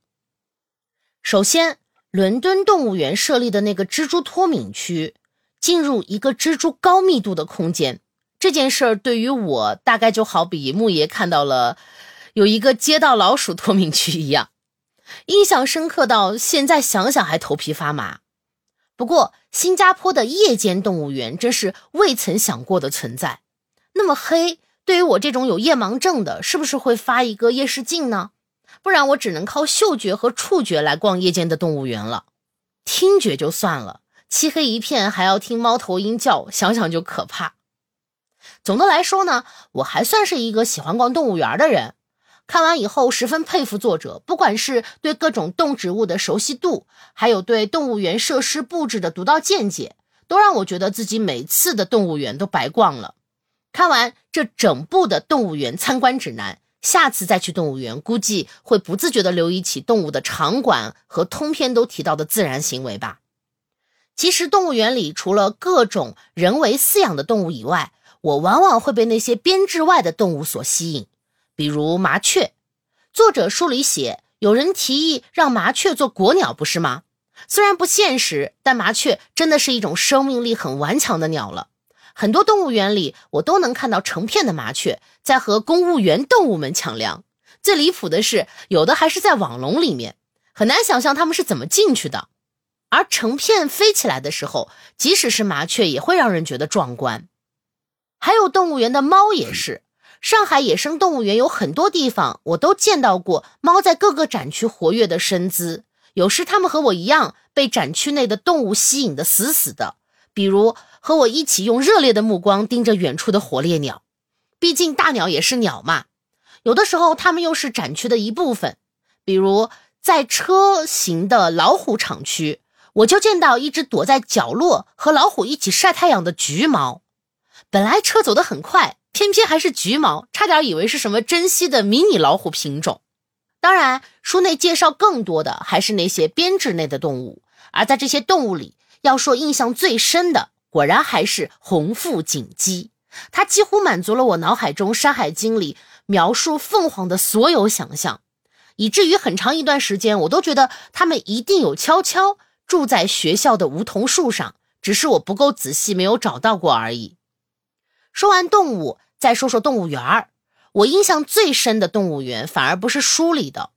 首先，伦敦动物园设立的那个蜘蛛脱敏区，进入一个蜘蛛高密度的空间，这件事儿对于我大概就好比木爷看到了有一个街道老鼠脱敏区一样，印象深刻到现在想想还头皮发麻。不过，新加坡的夜间动物园真是未曾想过的存在。那么黑，对于我这种有夜盲症的，是不是会发一个夜视镜呢？不然我只能靠嗅觉和触觉来逛夜间的动物园了。听觉就算了，漆黑一片还要听猫头鹰叫，想想就可怕。总的来说呢，我还算是一个喜欢逛动物园的人。看完以后，十分佩服作者，不管是对各种动植物的熟悉度，还有对动物园设施布置的独到见解，都让我觉得自己每次的动物园都白逛了。看完这整部的动物园参观指南，下次再去动物园，估计会不自觉地留意起动物的场馆和通篇都提到的自然行为吧。其实动物园里除了各种人为饲养的动物以外，我往往会被那些编制外的动物所吸引，比如麻雀。作者书里写，有人提议让麻雀做国鸟，不是吗？虽然不现实，但麻雀真的是一种生命力很顽强的鸟了。很多动物园里，我都能看到成片的麻雀在和公务员动物们抢粮。最离谱的是，有的还是在网笼里面，很难想象它们是怎么进去的。而成片飞起来的时候，即使是麻雀，也会让人觉得壮观。还有动物园的猫也是，上海野生动物园有很多地方，我都见到过猫在各个展区活跃的身姿。有时它们和我一样，被展区内的动物吸引的死死的。比如和我一起用热烈的目光盯着远处的火烈鸟，毕竟大鸟也是鸟嘛。有的时候它们又是展区的一部分，比如在车型的老虎场区，我就见到一只躲在角落和老虎一起晒太阳的橘猫。本来车走得很快，偏偏还是橘猫，差点以为是什么珍稀的迷你老虎品种。当然，书内介绍更多的还是那些编制内的动物，而在这些动物里。要说印象最深的，果然还是红腹锦鸡，它几乎满足了我脑海中《山海经》里描述凤凰的所有想象，以至于很长一段时间，我都觉得它们一定有悄悄住在学校的梧桐树上，只是我不够仔细，没有找到过而已。说完动物，再说说动物园儿。我印象最深的动物园，反而不是书里的，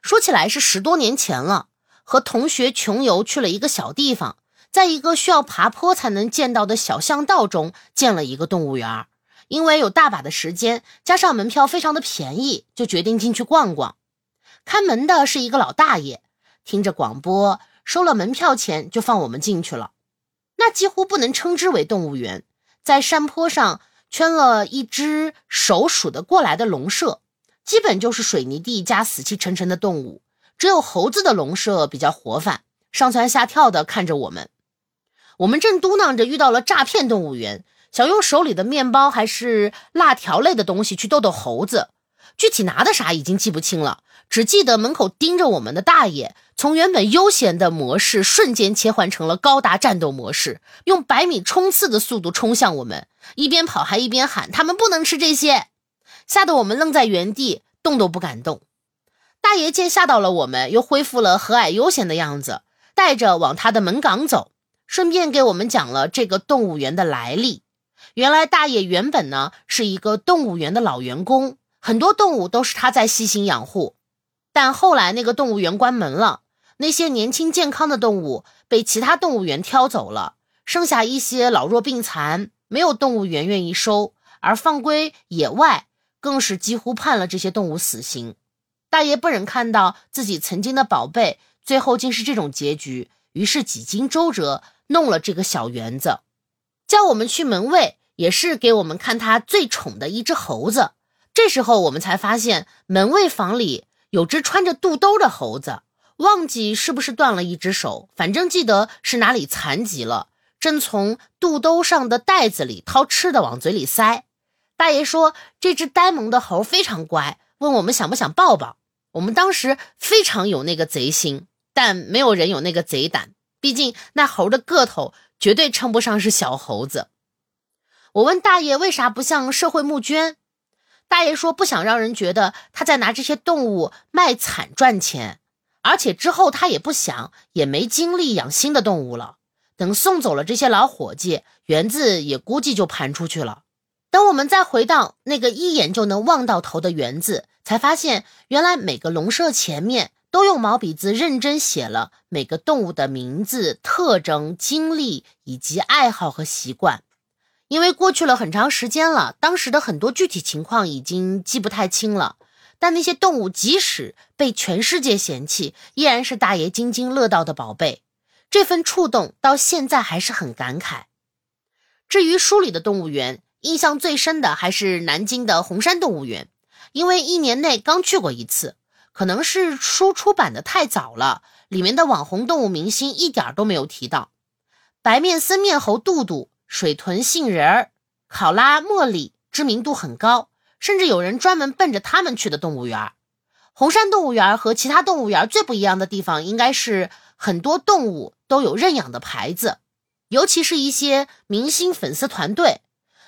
说起来是十多年前了，和同学穷游去了一个小地方。在一个需要爬坡才能见到的小巷道中，建了一个动物园。因为有大把的时间，加上门票非常的便宜，就决定进去逛逛。看门的是一个老大爷，听着广播，收了门票钱就放我们进去了。那几乎不能称之为动物园，在山坡上圈了一只手数得过来的笼舍，基本就是水泥地加死气沉沉的动物，只有猴子的笼舍比较活泛，上蹿下跳的看着我们。我们正嘟囔着遇到了诈骗动物园，想用手里的面包还是辣条类的东西去逗逗猴子，具体拿的啥已经记不清了，只记得门口盯着我们的大爷，从原本悠闲的模式瞬间切换成了高达战斗模式，用百米冲刺的速度冲向我们，一边跑还一边喊：“他们不能吃这些！”吓得我们愣在原地，动都不敢动。大爷见吓到了我们，又恢复了和蔼悠闲的样子，带着往他的门岗走。顺便给我们讲了这个动物园的来历。原来大爷原本呢是一个动物园的老员工，很多动物都是他在细心养护。但后来那个动物园关门了，那些年轻健康的动物被其他动物园挑走了，剩下一些老弱病残，没有动物园愿意收，而放归野外，更是几乎判了这些动物死刑。大爷不忍看到自己曾经的宝贝最后竟是这种结局，于是几经周折弄了这个小园子，叫我们去门卫，也是给我们看他最宠的一只猴子。这时候我们才发现门卫房里有只穿着肚兜的猴子，忘记是不是断了一只手，反正记得是哪里残疾了，正从肚兜上的袋子里掏吃的往嘴里塞。大爷说这只呆萌的猴非常乖，问我们想不想抱抱。我们当时非常有那个贼心，但没有人有那个贼胆。毕竟那猴的个头绝对称不上是小猴子。我问大爷为啥不向社会募捐，大爷说不想让人觉得他在拿这些动物卖惨赚钱，而且之后他也不想也没精力养新的动物了。等送走了这些老伙计，园子也估计就盘出去了。等我们再回到那个一眼就能望到头的园子。才发现，原来每个笼舍前面都用毛笔字认真写了每个动物的名字、特征、经历以及爱好和习惯。因为过去了很长时间了，当时的很多具体情况已经记不太清了。但那些动物即使被全世界嫌弃，依然是大爷津津乐道的宝贝。这份触动到现在还是很感慨。至于书里的动物园，印象最深的还是南京的红山动物园。因为一年内刚去过一次，可能是书出版的太早了，里面的网红动物明星一点都没有提到。白面僧面猴杜杜、水豚杏仁儿、考拉茉莉知名度很高，甚至有人专门奔着他们去的动物园。红山动物园和其他动物园最不一样的地方，应该是很多动物都有认养的牌子，尤其是一些明星粉丝团队。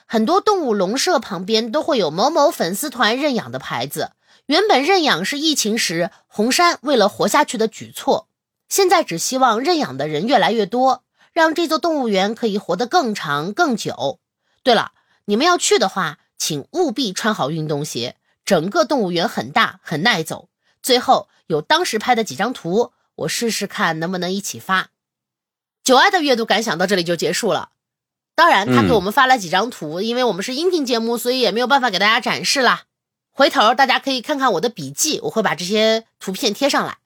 很多动物笼舍旁边都会有某某粉丝团认养的牌子。原本认养是疫情时红山为了活下去的举措，现在只希望认养的人越来越多，让这座动物园可以活得更长更久。对了，你们要去的话，请务必穿好运动鞋。整个动物园很大，很耐走。最后有当时拍的几张图，我试试看能不能一起发。九爱的阅读感想到这里就结束了。当然，他给我们发了几张图，因为我们是音频节目，所以也没有办法给大家展示啦。回头大家可以看看我的笔记，我会把这些图片贴上来。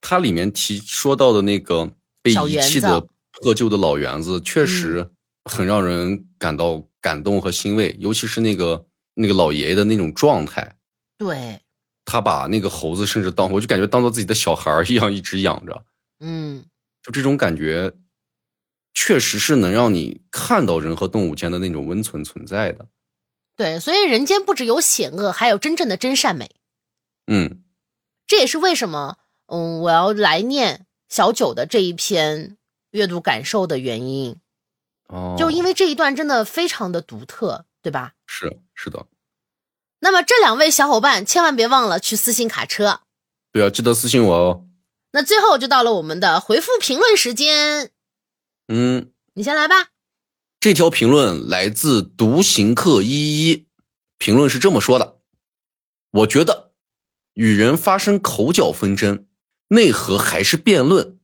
它里面提说到的那个被遗弃的破旧的老园子，确实很让人感到感动和欣慰，尤其是那个那个老爷爷的那种状态。对，他把那个猴子甚至当，我就感觉当做自己的小孩一样一直养着。嗯，就这种感觉。确实是能让你看到人和动物间的那种温存存在的，对，所以人间不只有险恶，还有真正的真善美。嗯，这也是为什么，嗯，我要来念小九的这一篇阅读感受的原因。哦，就因为这一段真的非常的独特，对吧？是是的。那么这两位小伙伴千万别忘了去私信卡车。对啊，记得私信我哦。那最后就到了我们的回复评论时间。嗯，你先来吧。这条评论来自独行客一一，评论是这么说的：我觉得与人发生口角纷争，内核还是辩论，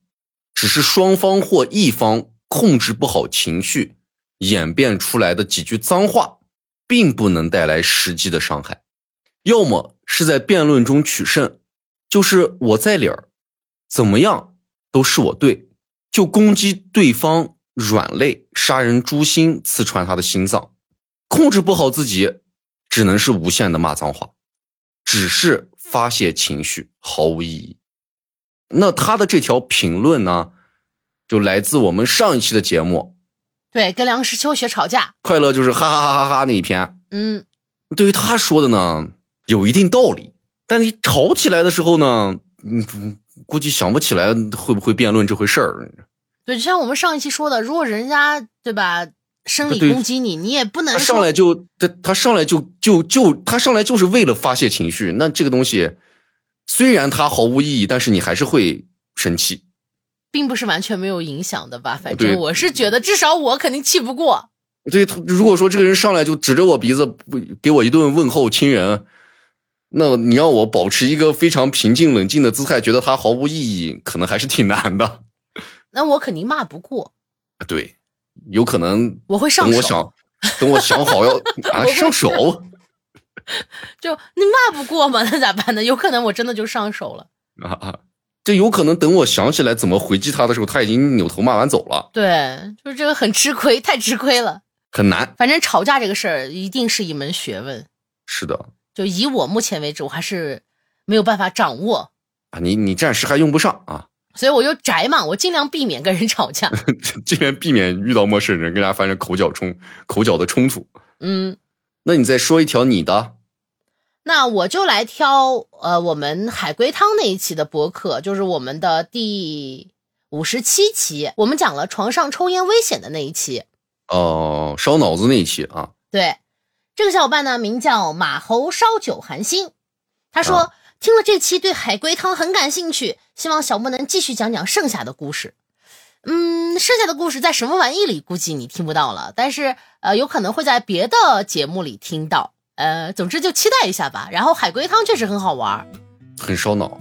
只是双方或一方控制不好情绪，演变出来的几句脏话，并不能带来实际的伤害。要么是在辩论中取胜，就是我在理儿，怎么样都是我对。就攻击对方软肋，杀人诛心，刺穿他的心脏，控制不好自己，只能是无限的骂脏话，只是发泄情绪，毫无意义。那他的这条评论呢，就来自我们上一期的节目，对，跟梁实秋学吵架，快乐就是哈哈哈哈哈那一篇。嗯，对于他说的呢，有一定道理，但你吵起来的时候呢，嗯。估计想不起来会不会辩论这回事儿。对，就像我们上一期说的，如果人家对吧，生理攻击你，你也不能上来就他他上来就就就他上来就是为了发泄情绪。那这个东西虽然它毫无意义，但是你还是会生气，并不是完全没有影响的吧？反正我是觉得，至少我肯定气不过。对如果说这个人上来就指着我鼻子，给我一顿问候亲人，那你让我保持一个非常平静冷静的姿态，觉得他毫无意义，可能还是挺难的。那我肯定骂不过，对，有可能我会上手。等我想，等我想好要 啊上手，就你骂不过嘛，那咋办呢？有可能我真的就上手了。啊啊！这有可能等我想起来怎么回击他的时候，他已经扭头骂完走了。对，就是这个很吃亏，太吃亏了。很难，反正吵架这个事儿一定是一门学问。是的，就以我目前为止，我还是没有办法掌握啊。你你暂时还用不上啊，所以我就宅嘛，我尽量避免跟人吵架，尽量避免遇到陌生人跟大家发生口角冲口角的冲突。嗯，那你再说一条你的。那我就来挑呃，我们海龟汤那一期的博客，就是我们的第五十七期，我们讲了床上抽烟危险的那一期。哦，烧脑子那一期啊。对，这个小伙伴呢名叫马猴烧酒寒心，他说听了这期对海龟汤很感兴趣，希望小莫能继续讲讲剩下的故事。嗯，剩下的故事在什么玩意里估计你听不到了，但是呃有可能会在别的节目里听到。呃，总之就期待一下吧。然后海龟汤确实很好玩，很烧脑，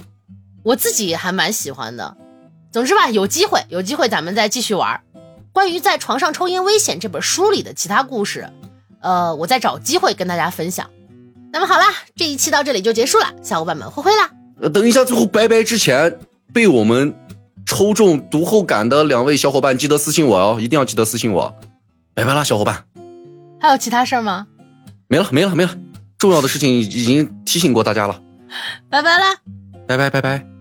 我自己还蛮喜欢的。总之吧，有机会有机会咱们再继续玩。关于在床上抽烟危险这本书里的其他故事，呃，我再找机会跟大家分享。那么好啦，这一期到这里就结束了，小伙伴们挥挥啦。呃，等一下，最后拜拜之前被我们抽中读后感的两位小伙伴，记得私信我哦，一定要记得私信我。拜拜啦，小伙伴。还有其他事儿吗？没了，没了，没了。重要的事情已经提醒过大家了。拜拜啦。拜拜，拜拜。